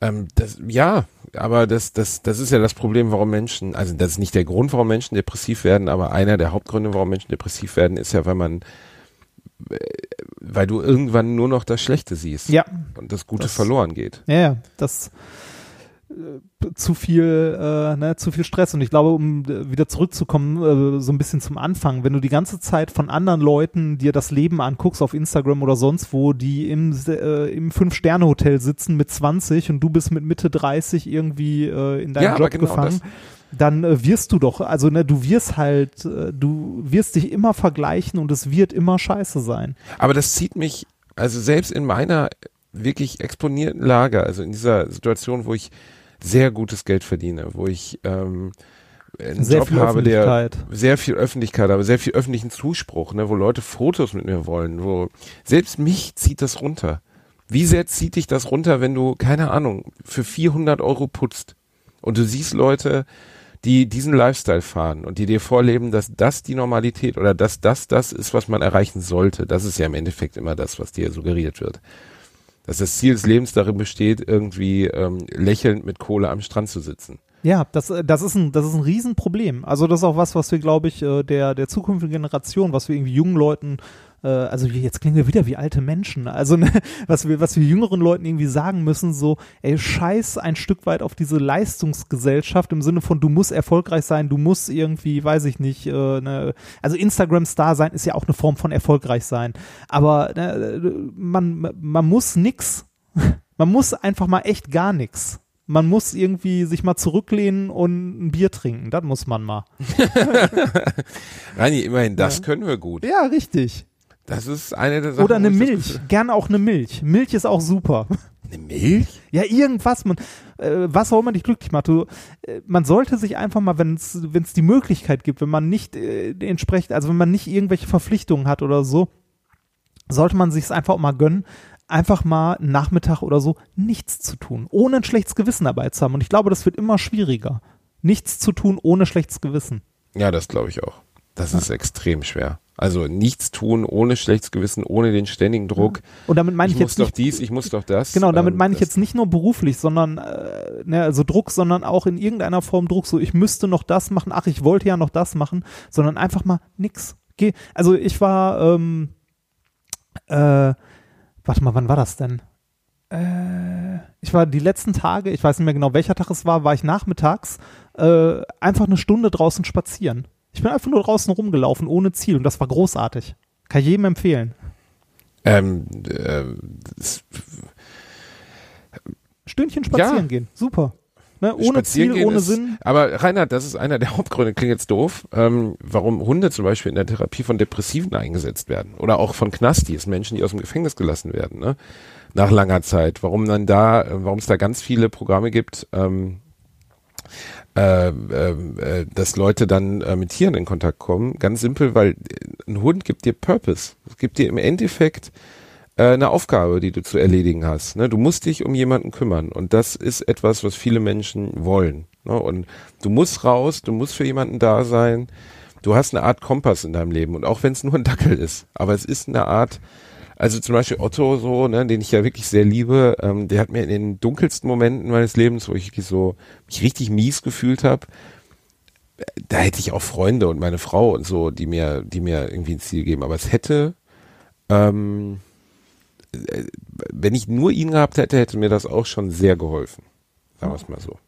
ähm, das, ja, aber das, das, das ist ja das Problem, warum Menschen, also das ist nicht der Grund, warum Menschen depressiv werden, aber einer der Hauptgründe, warum Menschen depressiv werden, ist ja, weil man, äh, weil du irgendwann nur noch das Schlechte siehst Ja, und das Gute Das- verloren geht. ja, ja, das äh, zu viel, äh, ne, zu viel Stress. Und ich glaube, um äh, wieder zurückzukommen, äh, so ein bisschen zum Anfang, wenn du die ganze Zeit von anderen Leuten dir das Leben anguckst auf Instagram oder sonst wo, die im, äh, im Fünf-Sterne-Hotel sitzen mit 20 und du bist mit Mitte 30 irgendwie äh, in deinem Ja, Job genau gefangen, dann äh, wirst du doch, also ne, du wirst halt, äh, du wirst dich immer vergleichen und es wird immer scheiße sein. Aber das zieht mich, also selbst in meiner wirklich exponierten Lage, also in dieser Situation, wo ich sehr gutes Geld verdiene, wo ich ähm, einen Sehr Job viel habe, der Öffentlichkeit. sehr viel Öffentlichkeit habe, sehr viel öffentlichen Zuspruch, ne, wo Leute Fotos mit mir wollen, wo selbst mich zieht das runter. Wie sehr zieht dich das runter, wenn du, keine Ahnung, für 400 Euro putzt und du siehst Leute, die diesen Lifestyle fahren und die dir vorleben, dass das die Normalität oder dass das das ist, was man erreichen sollte. Das ist ja im Endeffekt immer das, was dir suggeriert wird. Dass das Ziel des Lebens darin besteht, irgendwie ähm, lächelnd mit Kohle am Strand zu sitzen. Ja, das, äh, das, ist ein, das ist ein Riesenproblem. Also das ist auch was, was wir, glaube ich, äh, der, der zukünftigen Generation, was wir irgendwie jungen Leuten, äh, also jetzt klingen wir wieder wie alte Menschen, also ne, [laughs] was wir, was wir jüngeren Leuten irgendwie sagen müssen, so, ey, scheiß ein Stück weit auf diese Leistungsgesellschaft im Sinne von, du musst erfolgreich sein, du musst irgendwie, weiß ich nicht, äh, ne, also Instagram-Star sein ist ja auch eine Form von erfolgreich sein, aber ne, man, man muss nix, [laughs] man muss einfach mal echt gar nix. Man muss irgendwie sich mal zurücklehnen und ein Bier trinken. Das muss man mal. [laughs] Rani, immerhin, das Ja. können wir gut. Ja, richtig. Das ist eine der Sachen. Oder eine Milch. Gerne auch eine Milch. Milch ist auch super. Eine Milch? Ja, irgendwas, man, äh, was auch immer dich glücklich macht. Du, äh, man sollte sich einfach mal, wenn es die Möglichkeit gibt, wenn man nicht äh, entsprechend, also wenn man nicht irgendwelche Verpflichtungen hat oder so, sollte man sich es einfach auch mal gönnen, einfach mal einen Nachmittag oder so nichts zu tun, ohne ein schlechtes Gewissen dabei zu haben. Und ich glaube, das wird immer schwieriger. Nichts zu tun ohne schlechtes Gewissen. Ja, das glaube ich auch. Das ist extrem schwer. Also nichts tun ohne schlechtes Gewissen, ohne den ständigen Druck. Und damit meine Ich ich, muss jetzt doch nicht dies, ich muss doch das. Genau, damit Ähm, meine ich jetzt nicht nur beruflich, sondern äh, ne, also Druck, sondern auch in irgendeiner Form Druck, so ich müsste noch das machen, ach, ich wollte ja noch das machen, sondern einfach mal nix. Geh, also ich war, ähm, äh, warte mal, wann war das denn? Äh, ich war die letzten Tage, ich weiß nicht mehr genau, welcher Tag es war, war ich nachmittags äh, einfach eine Stunde draußen spazieren. Ich bin einfach nur draußen rumgelaufen, ohne Ziel und das war großartig. Kann ich jedem empfehlen. Ähm, äh, Stündchen spazieren Ja. gehen, super. Ne, ohne Spazieren Ziel, ohne ist, Sinn. Aber Reinhard, das ist einer der [laughs] Hauptgründe, klingt jetzt doof, ähm, warum Hunde zum Beispiel in der Therapie von Depressiven eingesetzt werden. Oder auch von Knastis, Menschen, die aus dem Gefängnis gelassen werden, ne? Nach langer Zeit. Warum dann da, äh, warum es da ganz viele Programme gibt, ähm, äh, äh, äh, dass Leute dann äh, mit Tieren in Kontakt kommen. Ganz simpel, weil ein Hund gibt dir Purpose. Es gibt dir im Endeffekt äh, eine Aufgabe, die du zu erledigen hast. Ne? Du musst dich um jemanden kümmern und das ist etwas, was viele Menschen wollen. Ne? Und du musst raus, du musst für jemanden da sein. Du hast eine Art Kompass in deinem Leben und auch wenn es nur ein Dackel ist, aber es ist eine Art also zum Beispiel Otto, so, ne, den ich ja wirklich sehr liebe, ähm, der hat mir in den dunkelsten Momenten meines Lebens, wo ich so mich richtig mies gefühlt habe, da hätte ich auch Freunde und meine Frau und so, die mir, die mir irgendwie ein Ziel geben. Aber es hätte, ähm, äh, wenn ich nur ihn gehabt hätte, hätte mir das auch schon sehr geholfen. Sagen wir es mal so.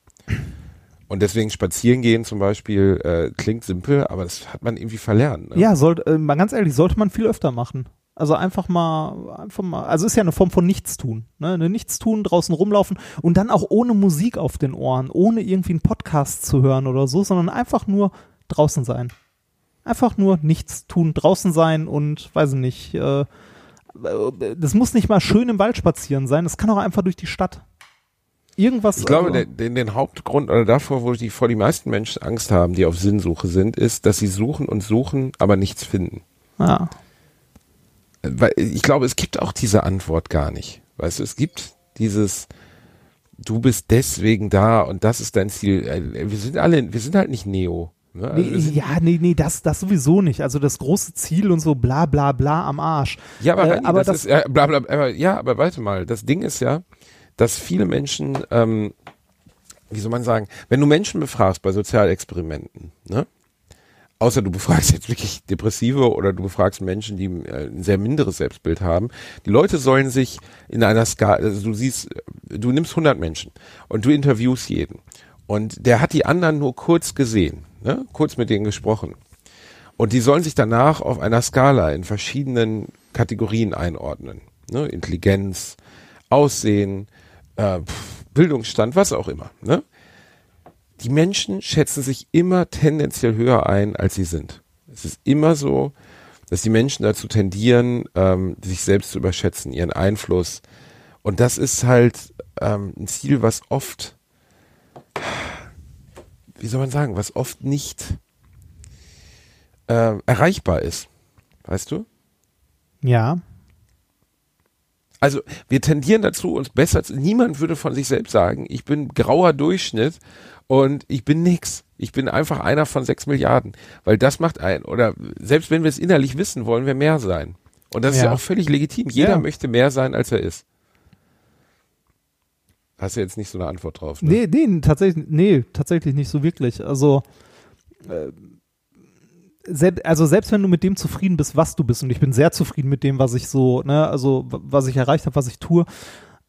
Und deswegen spazieren gehen zum Beispiel äh, klingt simpel, aber das hat man irgendwie verlernt. Ne? Ja, sollte, äh, ganz ehrlich, sollte man viel öfter machen. Also einfach mal, einfach mal, also ist ja eine Form von Nichtstun, ne? Eine Nichtstun, draußen rumlaufen und dann auch ohne Musik auf den Ohren, ohne irgendwie einen Podcast zu hören oder so, sondern einfach nur draußen sein. Einfach nur nichts tun, draußen sein und, weiß ich nicht, äh, das muss nicht mal schön im Wald spazieren sein, das kann auch einfach durch die Stadt. Irgendwas. Ich glaube, also, den, den Hauptgrund oder davor, wo die vor die meisten Menschen Angst haben, die auf Sinnsuche sind, ist, dass sie suchen und suchen, aber nichts finden. ja. Weil ich glaube, es gibt auch diese Antwort gar nicht. Weißt du, es gibt dieses, du bist deswegen da und das ist dein Ziel. Äh, Wir sind alle, wir sind halt nicht Neo. Ne? Also Nee, ja, nee, nee, das, das sowieso nicht. Also das große Ziel und so bla bla bla am Arsch. ja, aber, äh, aber das, das- ist, ja, bla, bla, aber, ja, aber warte mal, das Ding ist ja, dass viele Menschen, ähm, wie soll man sagen, wenn du Menschen befragst bei Sozialexperimenten, ne? Außer du befragst jetzt wirklich Depressive oder du befragst Menschen, die äh, ein sehr minderes Selbstbild haben. Die Leute sollen sich in einer Skala, also du siehst, du nimmst 100 Menschen und du interviewst jeden. Und der hat die anderen nur kurz gesehen, ne? kurz mit denen gesprochen. Und die sollen sich danach auf einer Skala in verschiedenen Kategorien einordnen. Ne? Intelligenz, Aussehen, äh, Bildungsstand, was auch immer. Ne? Die Menschen schätzen sich immer tendenziell höher ein, als sie sind. Es ist immer so, dass die Menschen dazu tendieren, ähm, sich selbst zu überschätzen, ihren Einfluss. Und das ist halt ähm, ein Ziel, was oft, wie soll man sagen, was oft nicht äh, erreichbar ist. Weißt du? Ja. Also wir tendieren dazu, uns besser zu. Niemand würde von sich selbst sagen, ich bin grauer Durchschnitt und ich bin nix. Ich bin einfach einer von sechs Milliarden. Weil das macht ein, oder selbst wenn wir es innerlich wissen, wollen wir mehr sein. Und das ist Ja. ja auch völlig legitim. Jeder Ja. möchte mehr sein, als er ist. Hast du jetzt nicht so eine Antwort drauf? Ne? Nee, nee, tatsächlich, nee, tatsächlich nicht so wirklich. Also, äh, selbst, also selbst wenn du mit dem zufrieden bist, was du bist, und ich bin sehr zufrieden mit dem, was ich so, ne, also was ich erreicht habe, was ich tue,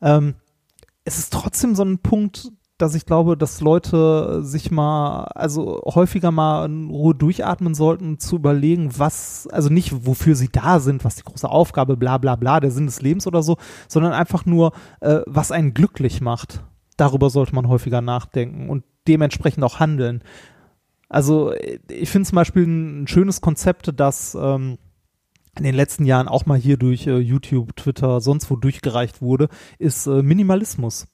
ähm, es ist trotzdem so ein Punkt, dass ich glaube, dass Leute sich mal, also häufiger mal in Ruhe durchatmen sollten, zu überlegen, was, also nicht wofür sie da sind, was die große Aufgabe, bla bla bla, der Sinn des Lebens oder so, sondern einfach nur, äh, was einen glücklich macht. Darüber sollte man häufiger nachdenken und dementsprechend auch handeln. Also äh, ich finde zum Beispiel ein, schönes Konzept, das ähm, in den letzten Jahren auch mal hier durch äh, YouTube, Twitter, sonst wo durchgereicht wurde, ist äh, Minimalismus.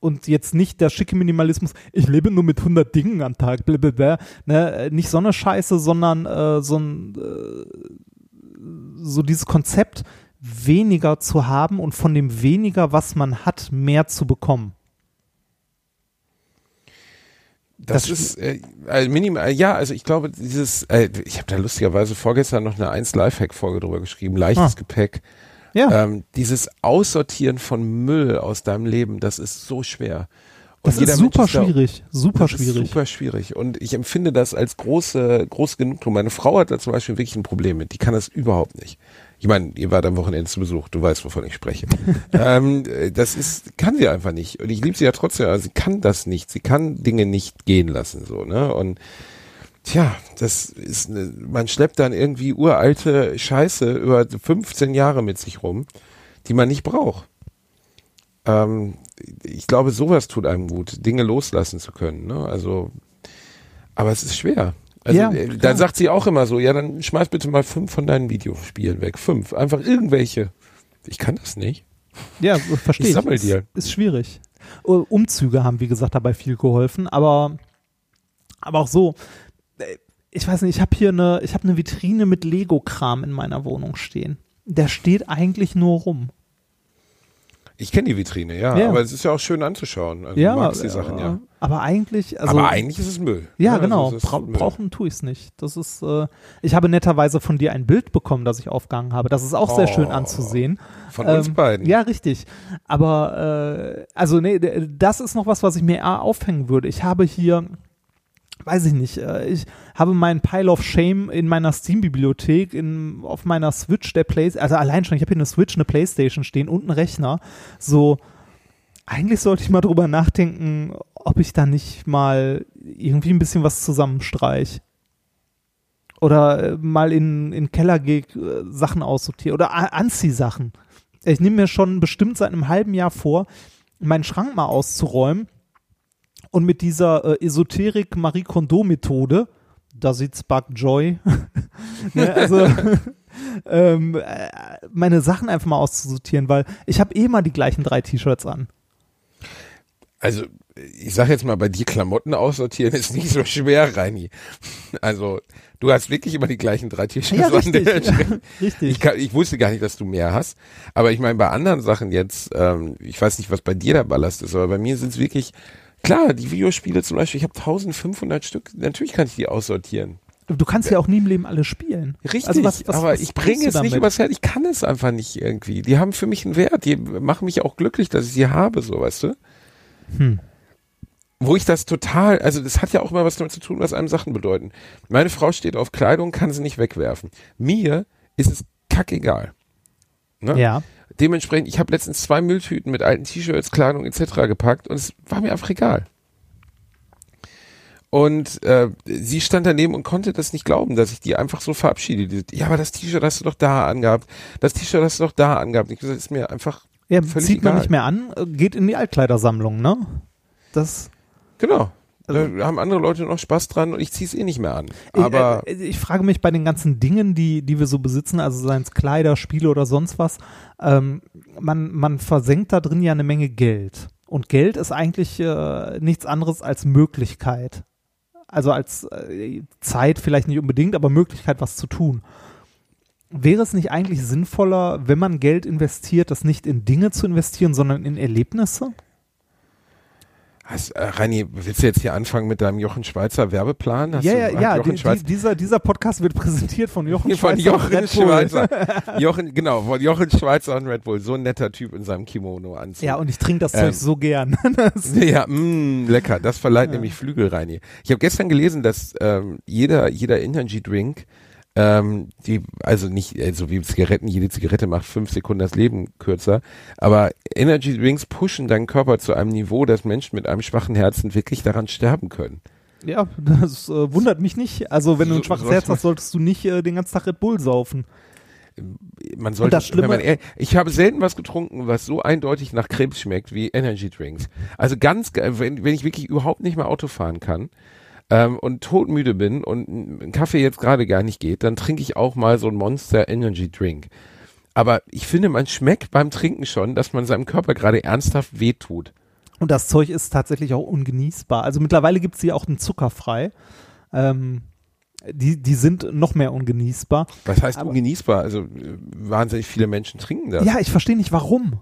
Und jetzt nicht der schicke Minimalismus, ich lebe nur mit 100 Dingen am Tag, blablabla, ne, äh, nicht so eine Scheiße, sondern äh, so ein, äh, so dieses Konzept, weniger zu haben und von dem weniger, was man hat, mehr zu bekommen. Das, Das ist äh, also minimal, ja, also ich glaube, dieses, äh, ich habe da lustigerweise vorgestern noch eine 1 Lifehack-Folge drüber geschrieben, leichtes Ah. Gepäck. Ja, Ähm, dieses Aussortieren von Müll aus deinem Leben, das ist so schwer. Und das ist super da- schwierig, super das schwierig. Ist super schwierig. Und ich empfinde das als große, große Genugtuung. Meine Frau hat da zum Beispiel wirklich ein Problem mit. Die kann das überhaupt nicht. Ich meine, ihr wart am Wochenende zu Besuch, du weißt, wovon ich spreche. [laughs] ähm, äh, das ist, kann sie einfach nicht. Und ich liebe sie ja trotzdem, aber sie kann das nicht. Sie kann Dinge nicht gehen lassen, so, ne? Und tja, das ist, ne, man schleppt dann irgendwie uralte Scheiße über 15 Jahre mit sich rum, die man nicht braucht. Ähm, ich glaube, sowas tut einem gut, Dinge loslassen zu können, ne? Also, aber es ist schwer. Also, Ja, äh, klar. dann sagt sie auch immer so, ja, dann schmeiß bitte mal fünf von deinen Videospielen weg. Fünf. Einfach irgendwelche. Ich kann das nicht. Ja, [laughs] verstehe Ich sammel Ist- die halt. Ist schwierig. Umzüge haben, wie gesagt, dabei viel geholfen, aber, aber auch so, äh, ich weiß nicht, ich habe hier eine, ich habe eine Vitrine mit Lego-Kram in meiner Wohnung stehen. Der steht eigentlich nur rum. Ich kenne die Vitrine, ja, Ja. aber es ist ja auch schön anzuschauen. Also ja, magst die Sachen, ja. Aber eigentlich, also. aber eigentlich ist es Müll. Ja, Also genau. ist Bra Müll. brauchen tue ich es nicht. Das ist, äh, ich habe netterweise von dir ein Bild bekommen, das ich aufgehangen habe. Das ist auch sehr schön Oh. anzusehen. Von uns Ähm, beiden. Ja, richtig. Aber, äh, also, nee, das ist noch was, was ich mir eher aufhängen würde. Ich habe hier, weiß ich nicht, äh, ich habe meinen Pile of Shame in meiner Steam-Bibliothek, in, auf meiner Switch der Play, also allein schon, ich habe hier eine Switch, eine Playstation stehen und einen Rechner. So, eigentlich sollte ich mal drüber nachdenken, ob ich da nicht mal irgendwie ein bisschen was zusammenstreich. Oder äh, mal in, in Keller gehe, äh, Sachen aussortiere. Oder Anziehsachen. Ich nehme mir schon bestimmt seit einem halben Jahr vor, meinen Schrank mal auszuräumen und mit dieser äh, Esoterik Marie Kondo Methode, does it spark joy? [laughs] ne, also [laughs] ähm, äh, meine Sachen einfach mal auszusortieren, weil ich habe eh mal die gleichen drei T-Shirts an. Also, ich sag jetzt mal, bei dir Klamotten aussortieren ist nicht so schwer, Reini. Also, du hast wirklich immer die gleichen drei T-Shirts Ja, an richtig. [laughs] Richtig. Ich, kann, ich wusste gar nicht, dass du mehr hast. Aber ich meine, bei anderen Sachen jetzt, ähm, ich weiß nicht, was bei dir der Ballast ist, aber bei mir sind es wirklich, klar, die Videospiele zum Beispiel, ich habe 1500 Stück, natürlich kann ich die aussortieren. Du kannst ja auch nie im Leben alle spielen. Richtig, Also was- was- aber was ich bringe es nicht übers Herz, ich kann es einfach nicht irgendwie. Die haben für mich einen Wert, die machen mich auch glücklich, dass ich sie habe, so, weißt du? Hm. Wo ich das total, also das hat ja auch immer was damit zu tun, was einem Sachen bedeuten. Meine Frau steht auf Kleidung, kann sie nicht wegwerfen. Mir ist es kackegal. Ne? Ja. Dementsprechend, ich habe letztens zwei Mülltüten mit alten T-Shirts, Kleidung etc. gepackt und es war mir einfach egal. Und äh, sie stand daneben und konnte das nicht glauben, dass ich die einfach so verabschiede. Ja, aber das T-Shirt hast du doch da angehabt. Das T-Shirt hast du doch da angehabt. Ich gesagt, ist mir einfach Ja, völlig zieht man egal. nicht mehr an, äh, geht in die Altkleidersammlung, ne? Das. Genau. Also- da haben andere Leute noch Spaß dran und ich ziehe es eh nicht mehr an. Aber ich, äh, ich frage mich bei den ganzen Dingen, die, die wir so besitzen, also seien es Kleider, Spiele oder sonst was, ähm, man, man versenkt da drin ja eine Menge Geld. Und Geld ist eigentlich äh, nichts anderes als Möglichkeit. Also als äh, Zeit vielleicht nicht unbedingt, aber Möglichkeit, was zu tun. Wäre es nicht eigentlich sinnvoller, wenn man Geld investiert, das nicht in Dinge zu investieren, sondern in Erlebnisse? Hast, äh, Reini, willst du jetzt hier anfangen mit deinem Jochen Schweizer Werbeplan? Hast ja, du, ja, ja. Jochen Die, die, Schweizer, dieser, dieser Podcast wird präsentiert von Jochen [laughs] von Schweizer. Jochen Red Bull. Schweizer. [laughs] Jochen, genau, von Jochen Schweizer und Red Bull. So ein netter Typ in seinem Kimono anziehen. Ja, und ich trinke das Ähm, Zeug so gern. [laughs] Ja, mh, lecker. Das verleiht nämlich Flügel hier. Ich habe gestern gelesen, dass ähm, jeder jeder Energy Drink ähm, die also nicht also wie Zigaretten, jede Zigarette macht fünf Sekunden das Leben kürzer, aber Energy Drinks pushen deinen Körper zu einem Niveau, dass Menschen mit einem schwachen Herzen wirklich daran sterben können. ja, das äh, wundert mich nicht. Also, wenn du ein So- schwaches Herz hast, solltest du nicht äh, den ganzen Tag Red Bull saufen. Man sollte, das Schlimme- wenn man, ich habe selten was getrunken, was so eindeutig nach Krebs schmeckt wie Energy Drinks. Also ganz, wenn, wenn ich wirklich überhaupt nicht mehr Auto fahren kann ähm, und todmüde bin und ein Kaffee jetzt gerade gar nicht geht, dann trinke ich auch mal so ein Monster Energy Drink. Aber ich finde, man schmeckt beim Trinken schon, dass man seinem Körper gerade ernsthaft wehtut. Und das Zeug ist tatsächlich auch ungenießbar. Also mittlerweile gibt es sie auch den zuckerfrei. Ähm, die, die sind noch mehr ungenießbar. Was heißt Aber- ungenießbar? Also äh, wahnsinnig viele Menschen trinken das. Ja, ich verstehe nicht warum.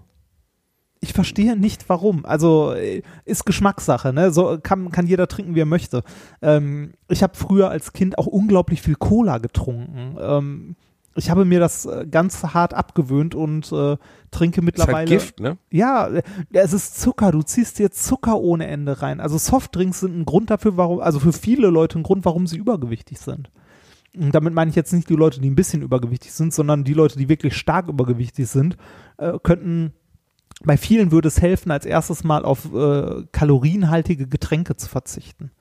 Ich verstehe nicht warum. Also äh, ist Geschmackssache, ne? So kann, kann jeder trinken, wie er möchte. Ähm, ich habe früher als Kind auch unglaublich viel Cola getrunken. Ähm, ich habe mir das äh, ganz hart abgewöhnt und äh, trinke ist mittlerweile. halt Gift, ne? Ja, äh, es ist Zucker. Du ziehst dir Zucker ohne Ende rein. Also Softdrinks sind ein Grund dafür, warum, also für viele Leute ein Grund, warum sie übergewichtig sind. Und damit meine ich jetzt nicht die Leute, die ein bisschen übergewichtig sind, sondern die Leute, die wirklich stark übergewichtig sind, äh, könnten, bei vielen würde es helfen, als erstes mal auf äh, kalorienhaltige Getränke zu verzichten.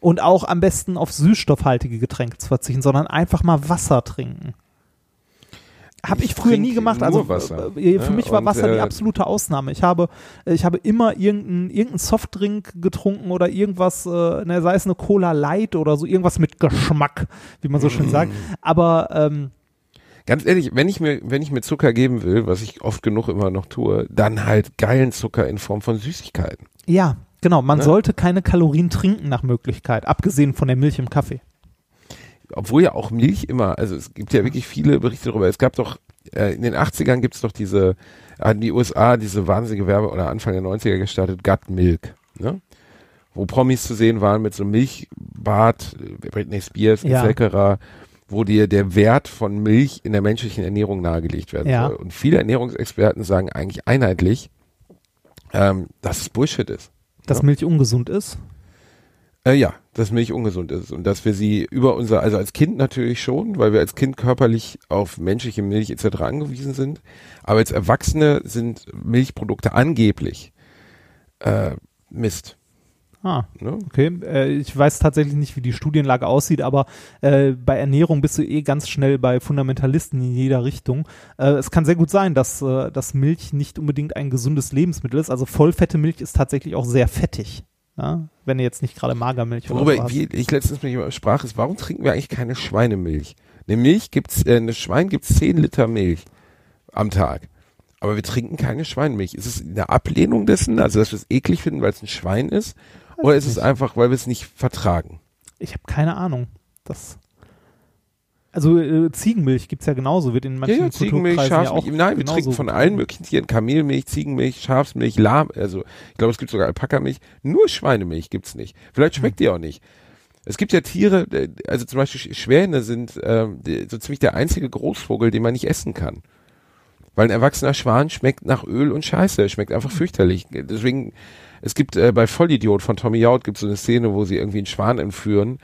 Und auch am besten auf süßstoffhaltige Getränke zu verzichten, sondern einfach mal Wasser trinken. Habe ich, Ich früher nie gemacht. Also Wasser, äh, für ne? mich war Und, Wasser die äh, absolute Ausnahme. Ich habe, äh, ich habe immer irgendeinen irgendein Softdrink getrunken oder irgendwas, äh, ne, sei es eine Cola Light oder so, irgendwas mit Geschmack, wie man so schön sagt. Mm. Aber ähm, Ganz ehrlich, wenn ich mir, wenn ich mir Zucker geben will, was ich oft genug immer noch tue, dann halt geilen Zucker in Form von Süßigkeiten. Ja, genau. Man Ne? sollte keine Kalorien trinken nach Möglichkeit, abgesehen von der Milch im Kaffee. Obwohl ja auch Milch immer, also es gibt ja wirklich viele Berichte darüber. Es gab doch, äh, in den 80ern gibt es doch diese, an die USA diese wahnsinnige Werbe oder Anfang der 90er gestartet, Gut Milk, ne? Wo Promis zu sehen waren mit so einem Milchbad, äh, Britney Spears Ja. etc., wo dir der Wert von Milch in der menschlichen Ernährung nahegelegt werden Ja. soll. Und viele Ernährungsexperten sagen eigentlich einheitlich, ähm, dass es Bullshit ist. Dass Ja. Milch ungesund ist. Äh, ja, dass Milch ungesund ist und dass wir sie über unser, also als Kind natürlich schon, weil wir als Kind körperlich auf menschliche Milch etc. angewiesen sind, aber als Erwachsene sind Milchprodukte angeblich äh, Mist. Ah, Ne? okay. Äh, ich weiß tatsächlich nicht, wie die Studienlage aussieht, aber äh, bei Ernährung bist du eh ganz schnell bei Fundamentalisten in jeder Richtung. Äh, es kann sehr gut sein, dass, äh, dass Milch nicht unbedingt ein gesundes Lebensmittel ist. Also vollfette Milch ist tatsächlich auch sehr fettig. Ja? Wenn du jetzt nicht gerade Magermilch oder Worüber wie ich letztens mit jemandem sprach, ist, warum trinken wir eigentlich keine Schweinemilch? Eine Milch gibt's, äh, eine Schwein gibt's 10 Liter Milch am Tag. Aber wir trinken keine Schweinemilch. Ist es eine Ablehnung dessen, also dass wir es eklig finden, weil es ein Schwein ist? Oder ist es einfach, weil wir es nicht vertragen? Ich habe keine Ahnung. Das also äh, Ziegenmilch gibt's ja genauso, wird in manchen Ja, ja, Ziegenmilch, Kulturkreisen ja auch Schafsmilch. Nein, wir trinken von allen möglichen Tieren Kamelmilch, Ziegenmilch, Schafsmilch, Lahm, also ich glaube, es gibt sogar Alpakamilch. Nur Schweinemilch gibt's nicht. Vielleicht schmeckt die auch nicht. Es gibt ja Tiere, äh, also zum Beispiel Sch- Schwäne sind die, so ziemlich der einzige Großvogel, den man nicht essen kann. Weil ein erwachsener Schwan schmeckt nach Öl und Scheiße, er schmeckt einfach fürchterlich. Deswegen, es gibt äh, bei Vollidiot von Tommy Jaud gibt so eine Szene, wo sie irgendwie einen Schwan entführen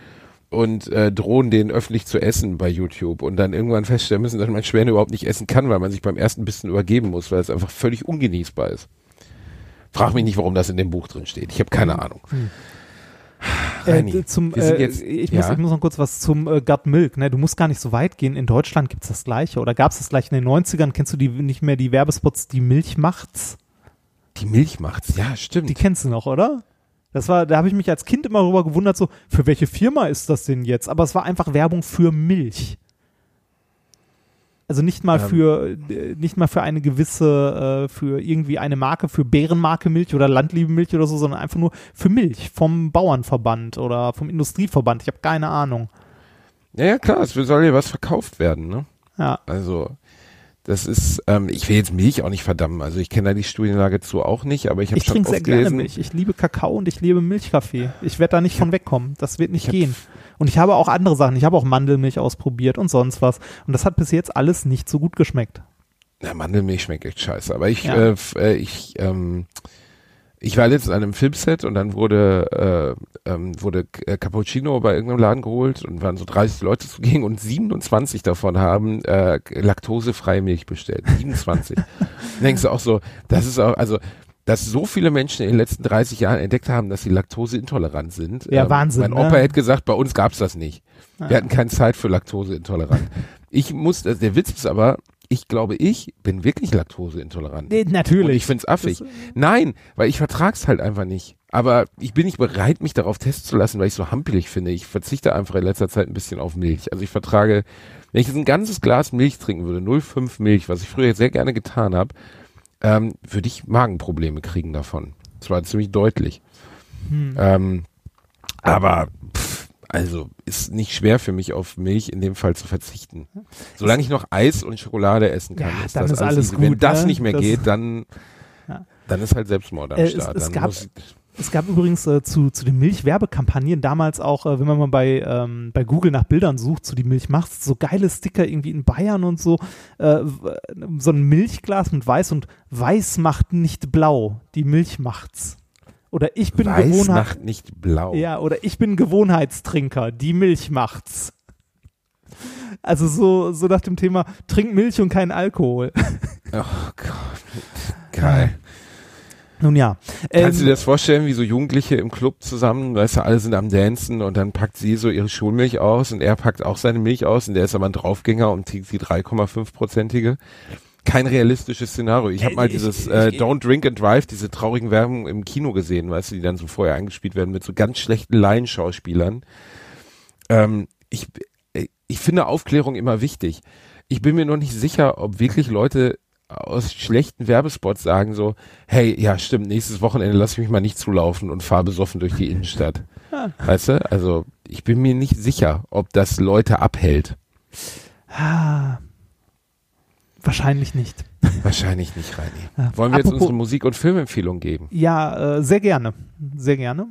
und äh, drohen den öffentlich zu essen bei YouTube und dann irgendwann feststellen müssen, dass man Schwäne überhaupt nicht essen kann, weil man sich beim ersten Bissen übergeben muss, weil es einfach völlig ungenießbar ist. Frag mich nicht, warum das in dem Buch drin steht. Ich habe keine Ahnung. [sighs] Reini, Äh, zum, äh, jetzt- ich, muss, ja? ich muss noch kurz was zum äh, Gut Milk. Ne? Du musst gar nicht so weit gehen. In Deutschland gibt's das gleiche oder gab's das gleiche in den 90ern. Kennst du die nicht mehr die Werbespots, die Milch macht's? Die Milch macht's, ja, stimmt. Die kennst du noch, oder? Das war, da habe ich mich als Kind immer darüber gewundert, so, für welche Firma ist das denn jetzt? Aber es war einfach Werbung für Milch. Also nicht mal Ähm. für, äh, nicht mal für eine gewisse, äh, für irgendwie eine Marke, für Bärenmarke Milch oder Landliebe Milch oder so, sondern einfach nur für Milch vom Bauernverband oder vom Industrieverband. Ich habe keine Ahnung. ja, ja, klar, es soll ja was verkauft werden, ne? Ja. Also, das ist, ähm, ich will jetzt Milch auch nicht verdammen. Also ich kenne da die Studienlage zu auch nicht, aber ich habe Ich schon trinke sehr gerne. Milch. Ich liebe Kakao und ich liebe Milchkaffee. Ich werde da nicht von wegkommen. Das wird nicht gehen. Und ich habe auch andere Sachen. Ich habe auch Mandelmilch ausprobiert und sonst was. Und das hat bis jetzt alles nicht so gut geschmeckt. Na, Mandelmilch schmeckt echt scheiße. Aber ich, Ja. äh, äh, ich, ähm, ich war letztens an einem Filmset und dann wurde, äh, ähm, wurde äh, Cappuccino bei irgendeinem Laden geholt und waren so 30 Leute zugegen und 27 davon haben äh, laktosefreie Milch bestellt. 27. [laughs] dann denkst du auch so, das ist auch, also dass so viele Menschen in den letzten 30 Jahren entdeckt haben, dass sie laktoseintolerant sind. Ähm, Ja, Wahnsinn, Mein ne? Opa hätte gesagt, bei uns gab's das nicht. Ja. Wir hatten keine Zeit für laktoseintolerant. Ich muss, also der Witz ist aber, ich glaube, ich bin wirklich laktoseintolerant. Nee, Und natürlich. ich find's affig. Nein, weil ich vertrag's halt einfach nicht. Aber ich bin nicht bereit, mich darauf testen zu lassen, weil ich so hampelig finde. Ich verzichte einfach in letzter Zeit ein bisschen auf Milch. Also ich vertrage, wenn ich jetzt ein ganzes Glas Milch trinken würde, 0,5 Milch, was ich früher sehr gerne getan habe, ähm, würde ich Magenprobleme kriegen davon. Das war ziemlich deutlich. Hm. Ähm, aber pff, also ist nicht schwer für mich auf Milch in dem Fall zu verzichten. Solange ich noch Eis und Schokolade essen kann, Ja, ist dann das ist alles easy. Wenn gut, das ne? nicht mehr Das- geht, dann Ja. dann ist halt Selbstmord am Äh, es- Start. es dann gab- Es gab übrigens äh, zu, zu den Milchwerbekampagnen damals auch, äh, wenn man mal bei, ähm, bei Google nach Bildern sucht, zu die Milch macht's, so geile Sticker irgendwie in Bayern und so, äh, so ein Milchglas mit Weiß und Weiß macht nicht blau, die Milch macht's. Oder ich bin Weiß Gewohnheit, macht nicht blau. ja, oder ich bin Gewohnheitstrinker, die Milch macht's. Also so, so nach dem Thema, trink Milch und kein Alkohol. [laughs] Oh Gott. Geil. Nun ja. Kannst du Ähm, dir das vorstellen, wie so Jugendliche im Club zusammen, weißt du, alle sind am Dancen und dann packt sie so ihre Schulmilch aus und er packt auch seine Milch aus und der ist aber ein Draufgänger und trinkt die 3,5-prozentige. Kein realistisches Szenario. Ich habe Äh, mal dieses äh, Don't Drink and Drive, diese traurigen Werbung im Kino gesehen, weißt du, die dann so vorher eingespielt werden mit so ganz schlechten Laienschauspielern. Ähm, ich, äh, ich finde Aufklärung immer wichtig. ich bin mir noch nicht sicher, ob wirklich Leute aus schlechten Werbespots sagen so, hey, ja stimmt, nächstes Wochenende lass ich mich mal nicht zulaufen und fahr besoffen durch die Innenstadt. Weißt du? Also ich bin mir nicht sicher, ob das Leute abhält. Ah, wahrscheinlich nicht. Wahrscheinlich nicht, Reini. Ja. Wollen wir jetzt Apropos- unsere Musik- und Filmempfehlung geben? Ja, äh, sehr gerne. Sehr gerne.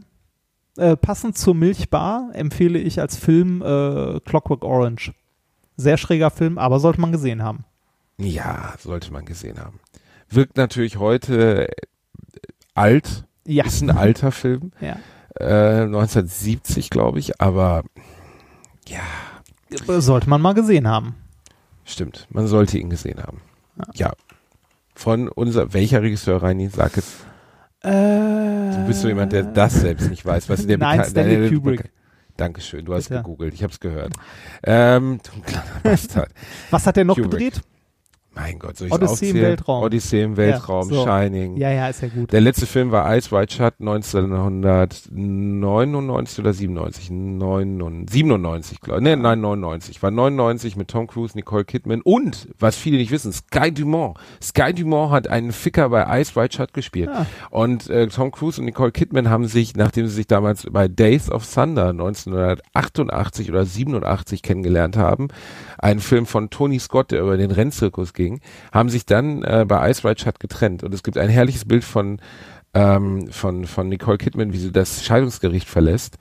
Äh, passend zur Milchbar empfehle ich als Film äh, Clockwork Orange. Sehr schräger Film, aber sollte man gesehen haben. Ja, sollte man gesehen haben. Wirkt natürlich heute äh, alt, Ja. ist ein alter Film, ja. äh, 1970 glaube ich, aber ja, Äh, Sollte man mal gesehen haben. Stimmt, man sollte ihn gesehen haben. Ja. Von unser, welcher Regisseur, Reini, sag es. Äh, Du bist so jemand, der das selbst nicht weiß. Was der Nein, Stanley der- Kubrick. Dankeschön, du hast Bitte. gegoogelt, ich habe es gehört. Ähm, du kleiner [laughs] Bastard. Was hat er noch Kubrick. gedreht? Mein Gott, soll ich Odyssey im aufzählen? Weltraum. Odyssey im Weltraum, Ja, so. Shining. Ja, ja, ist ja gut. Der letzte Film war Ice White Shut 1999 oder 97? 99, 97, glaube ich. Nee, nein, 99. War 99 mit Tom Cruise, Nicole Kidman und, was viele nicht wissen, Sky Dumont. Sky Dumont hat einen Ficker bei Ice White Shut gespielt. Ah. Und äh, Tom Cruise und Nicole Kidman haben sich, nachdem sie sich damals bei Days of Thunder 1988 oder 87 kennengelernt haben, einen Film von Tony Scott, der über den Rennzirkus ging, haben sich dann äh, bei Ice White Shut getrennt. Und es gibt ein herrliches Bild von, ähm, von, von Nicole Kidman, wie sie das Scheidungsgericht verlässt.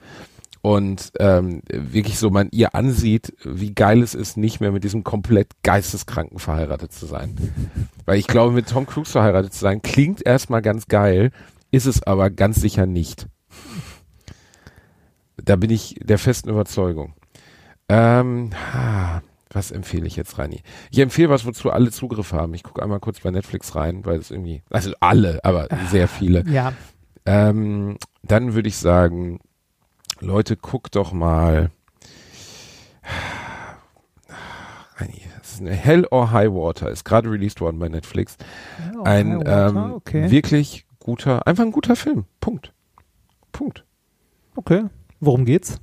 Und ähm, wirklich so man ihr ansieht, wie geil es ist, nicht mehr mit diesem komplett geisteskranken verheiratet zu sein. Weil ich glaube, mit Tom Cruise verheiratet zu sein, klingt erstmal ganz geil, ist es aber ganz sicher nicht. Da bin ich der festen Überzeugung. Ähm, ha, was empfehle ich jetzt, Reini? Ich empfehle was, wozu alle Zugriff haben. Ich gucke einmal kurz bei Netflix rein, weil es irgendwie, also alle, aber sehr viele. Ja. Ähm, dann würde ich sagen, Leute, guckt doch mal. Reini, Hell or High Water, ist gerade released worden bei Netflix. Ein ähm, okay. wirklich guter, einfach ein guter Film. Punkt. Punkt. okay. Worum geht's?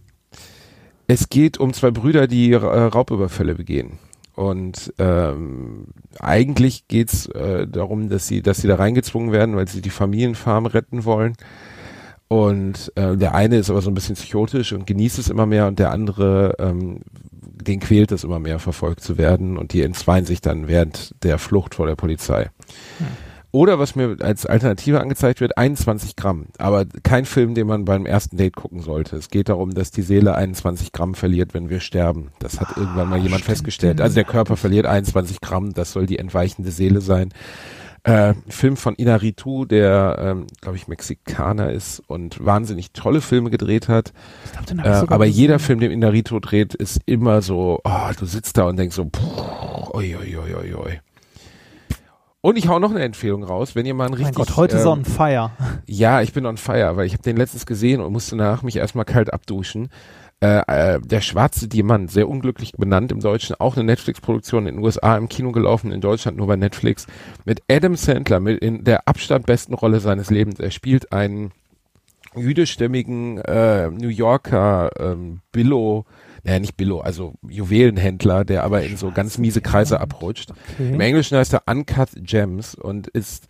Es geht um zwei Brüder, die äh, Raubüberfälle begehen. Und ähm, eigentlich geht's äh, darum, dass sie, dass sie da reingezwungen werden, weil sie die Familienfarm retten wollen. Und äh, der eine ist aber so ein bisschen psychotisch und genießt es immer mehr und der andere, ähm, den quält es immer mehr, verfolgt zu werden und die entzweien sich dann während der Flucht vor der Polizei. Oder was mir als Alternative angezeigt wird, 21 Gramm. Aber kein Film, den man beim ersten Date gucken sollte. Es geht darum, dass die Seele 21 Gramm verliert, wenn wir sterben. Das hat irgendwann mal jemand festgestellt. Also der Körper verliert 21 Gramm, das soll die entweichende Seele sein. Äh, Film von Inaritu, der, ähm, glaube ich, Mexikaner ist und wahnsinnig tolle Filme gedreht hat. Glaub, Äh, aber jeder Film, den Inarito dreht, ist immer so, oh, du sitzt da und denkst so, puh, oi, oi, oi, oi. Und ich hau noch eine Empfehlung raus, wenn ihr mal ein richtig... Mein Gott, heute ist ähm, er on fire. [laughs] ja, ich bin on fire, weil ich habe den letztens gesehen und musste danach mich erstmal kalt abduschen. Äh, äh, der schwarze Diamant, sehr unglücklich benannt im Deutschen, auch eine Netflix-Produktion in den USA im Kino gelaufen, in Deutschland nur bei Netflix, mit Adam Sandler, mit in der Abstand besten Rolle seines Lebens. Er spielt einen jüdischstämmigen äh, New Yorker ähm, Billo, naja nicht Billo, also Juwelenhändler, der aber in so ganz miese Kreise abrutscht. Im Okay. Englischen heißt er Uncut Gems und ist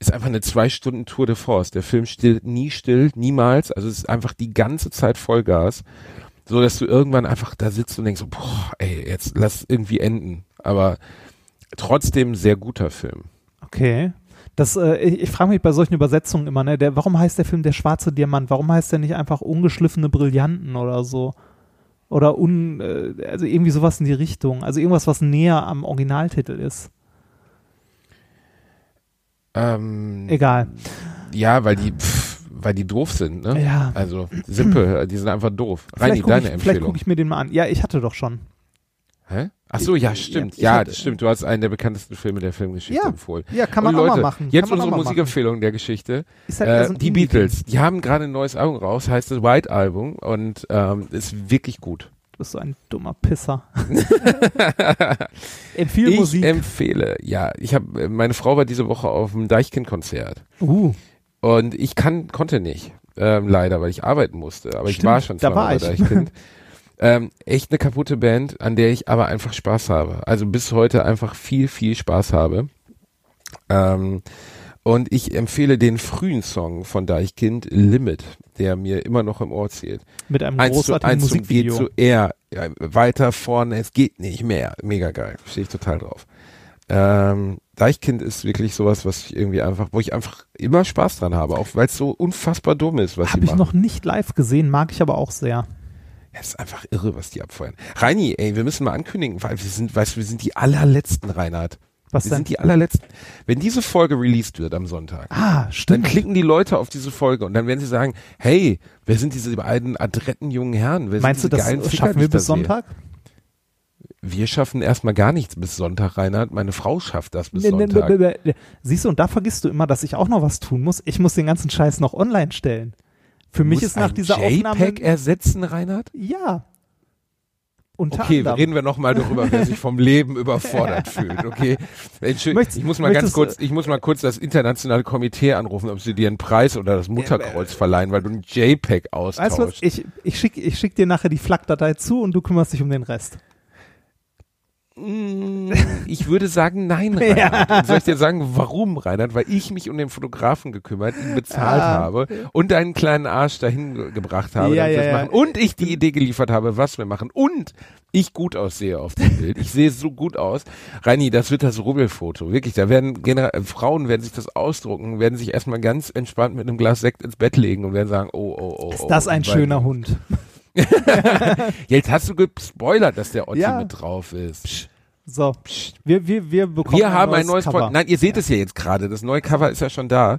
ist einfach eine zwei Stunden Tour de Force. Der Film stillt nie still, niemals. Also es ist einfach die ganze Zeit Vollgas, so dass du irgendwann einfach da sitzt und denkst so, boah, ey, jetzt lass irgendwie enden. Aber trotzdem sehr guter Film. Okay. Das, äh, ich ich frage mich bei solchen Übersetzungen immer, ne, der, warum heißt der Film Der schwarze Diamant? Warum heißt der nicht einfach ungeschliffene Brillanten oder so? Oder un, äh, also irgendwie sowas in die Richtung. Also irgendwas, was näher am Originaltitel ist. Ähm, Egal. Ja, weil die, pff, weil die doof sind, ne? Ja. Also simpel, die sind einfach doof. Reini, Vielleicht gucke deine ich, vielleicht Empfehlung. guck ich mir den mal an. Ja, ich hatte doch schon. Hä? Ach so, ja, stimmt. ich Ja, hatte- das stimmt. Du hast einen der bekanntesten Filme der Filmgeschichte Ja. empfohlen. Ja, kann man Und auch Leute, mal machen. Jetzt unsere auch. Musikempfehlung der Geschichte. Ist halt Äh, so die. Beatles, die haben gerade ein neues Album raus, heißt das White Album und ähm, ist wirklich gut. Du bist so ein dummer Pisser. [laughs] Empfiehl ich Musik. empfehle, ja, ich habe meine Frau war diese Woche auf dem Deichkind-Konzert uh, und ich kann konnte nicht, ähm, leider, weil ich arbeiten musste. Aber ich Stimmt, war schon da zweimal war bei ich. Deichkind. [laughs] Ähm, echt eine kaputte Band, an der ich aber einfach Spaß habe. Also bis heute einfach viel, viel Spaß habe. Ähm, und ich empfehle den frühen Song von Deichkind, Limit, der mir immer noch im Ohr zählt. Mit einem Eins zu großartigen eins zum geht Musikvideo. zu er. Ja, weiter vorne, es geht nicht mehr. Mega geil. Stehe ich total drauf. Ähm, Deichkind ist wirklich sowas, was ich irgendwie einfach, wo ich einfach immer Spaß dran habe, auch weil es so unfassbar dumm ist, was Habe ich machen. noch nicht live gesehen, mag ich aber auch sehr. Es ist einfach irre, was die abfeuern. Reini, ey, wir müssen mal ankündigen, weil wir sind, weißt du, wir sind die allerletzten, Reinhard. Was wir denn? sind die allerletzten. Wenn diese Folge released wird am Sonntag, Ah, dann stimmt. klicken die Leute auf diese Folge und dann werden sie sagen, hey, wer sind diese beiden adretten jungen Herren? Wer Meinst du, das Ficker, schaffen wir bis sehe? Sonntag? Wir schaffen erstmal gar nichts bis Sonntag, Reinhard. Meine Frau schafft das bis nee, Sonntag. nee, nee. Siehst du, und da vergisst du immer, dass ich auch noch was tun muss. Ich muss den ganzen Scheiß noch online stellen. Für mich ist nach dieser JPEG Aufnahme. ersetzen, Reinhard? Ja. Unter Okay, anderem. reden wir nochmal darüber, wer sich vom Leben überfordert [laughs] fühlt, okay? Entschuldigung, Möchtest- ich muss mal ganz kurz, ich muss mal kurz das internationale Komitee anrufen, ob sie dir einen Preis oder das Mutterkreuz verleihen, weil du ein JPEG Weißt du was? austauschst. Ich, ich schicke ich schick dir nachher die FLAC-Datei zu und du kümmerst dich um den Rest. Mm, Ich würde sagen, nein, [laughs] Reinhard. Und Soll ich dir sagen, warum, Reinhard? Weil ich mich um den Fotografen gekümmert, ihn bezahlt Ah. habe und einen kleinen Arsch dahin ge- gebracht habe, Ja, ja, das ja. machen. Und ich die Idee geliefert habe, was wir machen. Und ich gut aussehe auf dem Bild. Ich sehe so gut aus. Reini, das wird das Rubbelfoto. Wirklich, da werden Gener äh, Frauen werden sich das ausdrucken, werden sich erstmal ganz entspannt mit einem Glas Sekt ins Bett legen und werden sagen, oh, oh, oh. Ist oh, das ein die schöner Hund? [laughs] Jetzt hast du gespoilert, dass der Otti Ja. mit drauf ist. So, wir, wir, wir bekommen Wir haben ein neues Cover. Pod Nein, ihr seht es ja jetzt gerade. Das neue Cover ist ja schon da.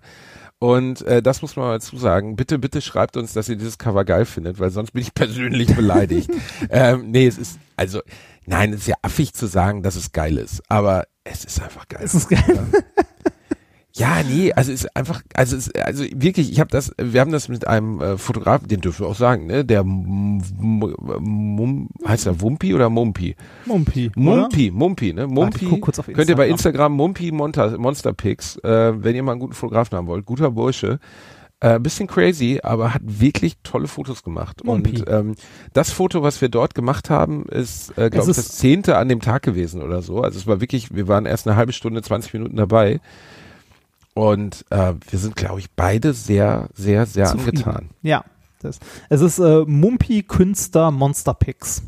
Und äh, das muss man mal dazu sagen. Bitte, bitte schreibt uns, dass ihr dieses Cover geil findet, weil sonst bin ich [laughs] persönlich beleidigt. [laughs] ähm, nee, es ist, also, nein, es ist ja affig zu sagen, dass es geil ist. Aber es ist einfach geil. Es ist geil. Ja, nee, also es ist einfach, also es, also wirklich, ich habe das, wir haben das mit einem äh, Fotografen, den dürfen wir auch sagen, ne, der M M heißt er Wumpi oder Mumpi? Mumpi. Mumpi, Mumpi, ne? Warte, Mumpi. guck kurz auf Könnt ihr bei Instagram. Instagram Mumpi Monster Pics, äh, wenn ihr mal einen guten Fotografen haben wollt, guter Bursche. Äh, bisschen crazy, aber hat wirklich tolle Fotos gemacht. Mumpi. Und ähm, das Foto, was wir dort gemacht haben, ist, äh, glaube ich, ist- das zehnte an dem Tag gewesen oder so. Also es war wirklich, wir waren erst eine halbe Stunde, 20 Minuten dabei. Und äh, wir sind, glaube ich, beide sehr, sehr, sehr Zufrieden. angetan. Ja. Das, es ist äh, Mumpi Künster Monster Picks.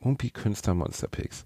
Mumpi Künstler Monster Pigs.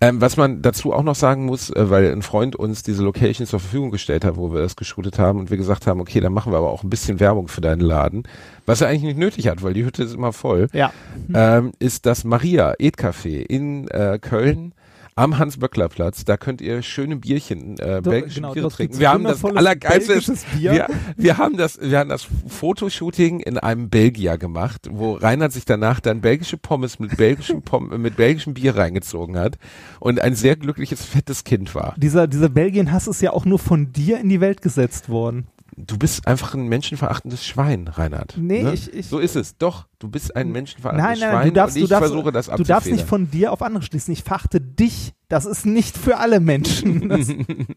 Ähm, was man dazu auch noch sagen muss, äh, weil ein Freund uns diese Location zur Verfügung gestellt hat, wo wir das geshootet haben und wir gesagt haben, okay, dann machen wir aber auch ein bisschen Werbung für deinen Laden, was er eigentlich nicht nötig hat, weil die Hütte ist immer voll, Ja. ähm, ist das Maria Ed Café in äh, Köln am Hans-Böckler-Platz. Da könnt ihr schöne Bierchen, äh, belgische genau, Biere trinken. Wir haben das allergeilste. Wir, wir haben das, wir haben das Fotoshooting in einem Belgier gemacht, wo Reinhard sich danach dann belgische Pommes mit belgischem Pom [laughs] mit belgischem Bier reingezogen hat und ein sehr glückliches fettes Kind war. Dieser, dieser Belgien-Hass ist ja auch nur von dir in die Welt gesetzt worden. Du bist einfach ein menschenverachtendes Schwein, Reinhard. Nee, ne? ich- ich- so ist es. Doch, du bist ein Nein, menschenverachtendes nein, Schwein du darfst, und ich du darfst, versuche das du darfst nicht von dir auf andere schließen. Ich verachte dich. Das ist nicht für alle Menschen. [laughs]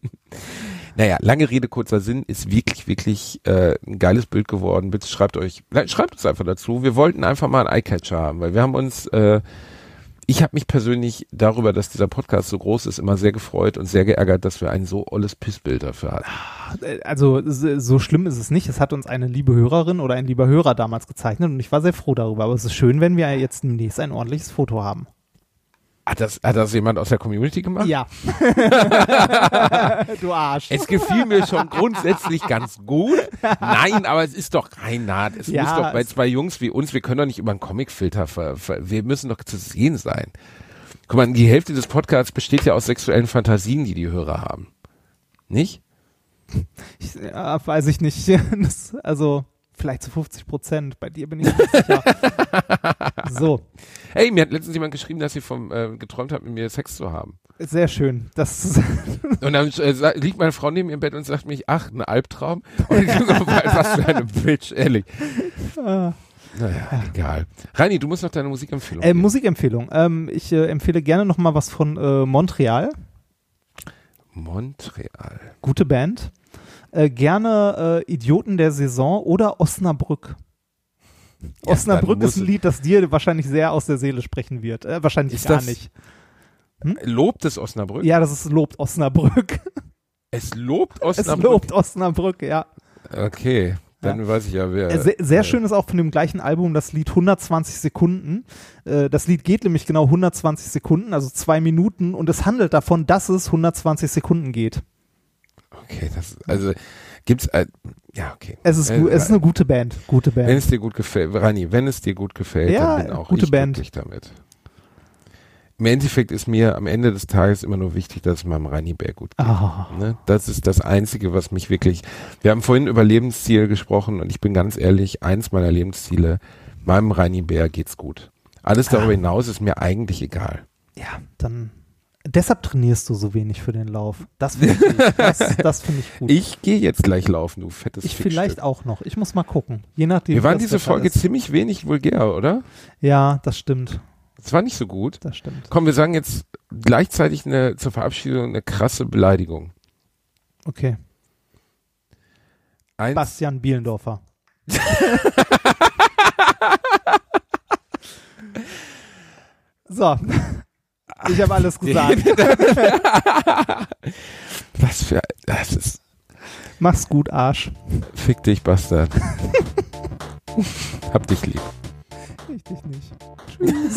Naja, lange Rede, kurzer Sinn, ist wirklich, wirklich äh, ein geiles Bild geworden. Bitte schreibt euch, nein, schreibt uns einfach dazu. Wir wollten einfach mal einen Eyecatcher haben, weil wir haben uns, äh, ich habe mich persönlich darüber, dass dieser Podcast so groß ist, immer sehr gefreut und sehr geärgert, dass wir ein so olles Pissbild dafür hatten. also so so schlimm ist es nicht. Es hat uns eine liebe Hörerin oder ein lieber Hörer damals gezeichnet und ich war sehr froh darüber. Aber es ist schön, wenn wir jetzt demnächst ein ordentliches Foto haben. Hat das, hat das jemand aus der Community gemacht? Ja. [laughs] du Arsch. Es gefiel mir schon grundsätzlich ganz gut. Nein, aber es ist doch Reinhard. Es Ja, muss doch bei zwei Jungs wie uns, wir können doch nicht über einen Comicfilter ver, ver, wir müssen doch zu sehen sein. Guck mal, die Hälfte des Podcasts besteht ja aus sexuellen Fantasien, die die Hörer haben. Nicht? Ich, ja, weiß ich nicht. [laughs] Das, also vielleicht zu 50 Prozent. Bei dir bin ich nicht sicher. [laughs] so, Hey, mir hat letztens jemand geschrieben, dass sie vom äh, geträumt hat, mit mir Sex zu haben. sehr schön. Das [laughs] Und dann äh, liegt meine Frau neben ihrem Bett und sagt mich, ach, ein Albtraum. Und ich so, was für eine Bitch, ehrlich. Ah. Naja, egal. Reini, du musst noch deine Musikempfehlung äh. Musikempfehlung. Ähm, ich äh, empfehle gerne noch mal was von äh, Montreal. Montreal. Gute Band. Äh, gerne äh, Idioten der Saison oder Osnabrück. Ja, Osnabrück ist ein Lied, das dir wahrscheinlich sehr aus der Seele sprechen wird. Äh, wahrscheinlich gar nicht. Lobt es Osnabrück? Ja, das ist lobt Osnabrück. Es lobt [laughs] es Osnabrück. lobt Osnabrück, ja. Okay, dann weiß ich ja wer. Äh, Sehr, sehr äh, schön ist auch von dem gleichen Album das Lied 120 Sekunden. Das Lied geht nämlich genau 120 Sekunden, also zwei Minuten, und es handelt davon, dass es 120 Sekunden geht. Okay, das also gibt's äh, ja okay. Es ist, Äh, es ist eine gute Band. Gute Wenn Band. es dir gut gefällt, Rani, wenn es dir gut gefällt, Ja, dann bin auch gute ich Band. glücklich damit. Im Endeffekt ist mir am Ende des Tages immer nur wichtig, dass es meinem Rani Bär gut geht. Ah. Ne? Das ist das Einzige, was mich wirklich. Wir haben vorhin über Lebensziele gesprochen und ich bin ganz ehrlich, eins meiner Lebensziele, meinem Rani Bär geht's gut. Alles darüber Ah. hinaus ist mir eigentlich egal. Ja, dann. Deshalb trainierst du so wenig für den Lauf. Das finde ich, gut. das, [laughs] das finde ich gut. Ich gehe jetzt gleich laufen, du fettes Ich Fickstück. vielleicht auch noch. Ich muss mal gucken. Je nachdem. Wir waren das diese Folge ist. ziemlich wenig vulgär, oder? Ja, das stimmt. Es war nicht so gut. Das stimmt. Komm, wir sagen jetzt gleichzeitig eine, zur Verabschiedung eine krasse Beleidigung. Okay. Eins, Bastian Bielendorfer. [laughs] so. Ich habe alles gesagt. [laughs] Was für. Das ist. Mach's gut, Arsch. Fick dich, Bastard. Hab dich lieb. Ich dich nicht. [laughs] Tschüss.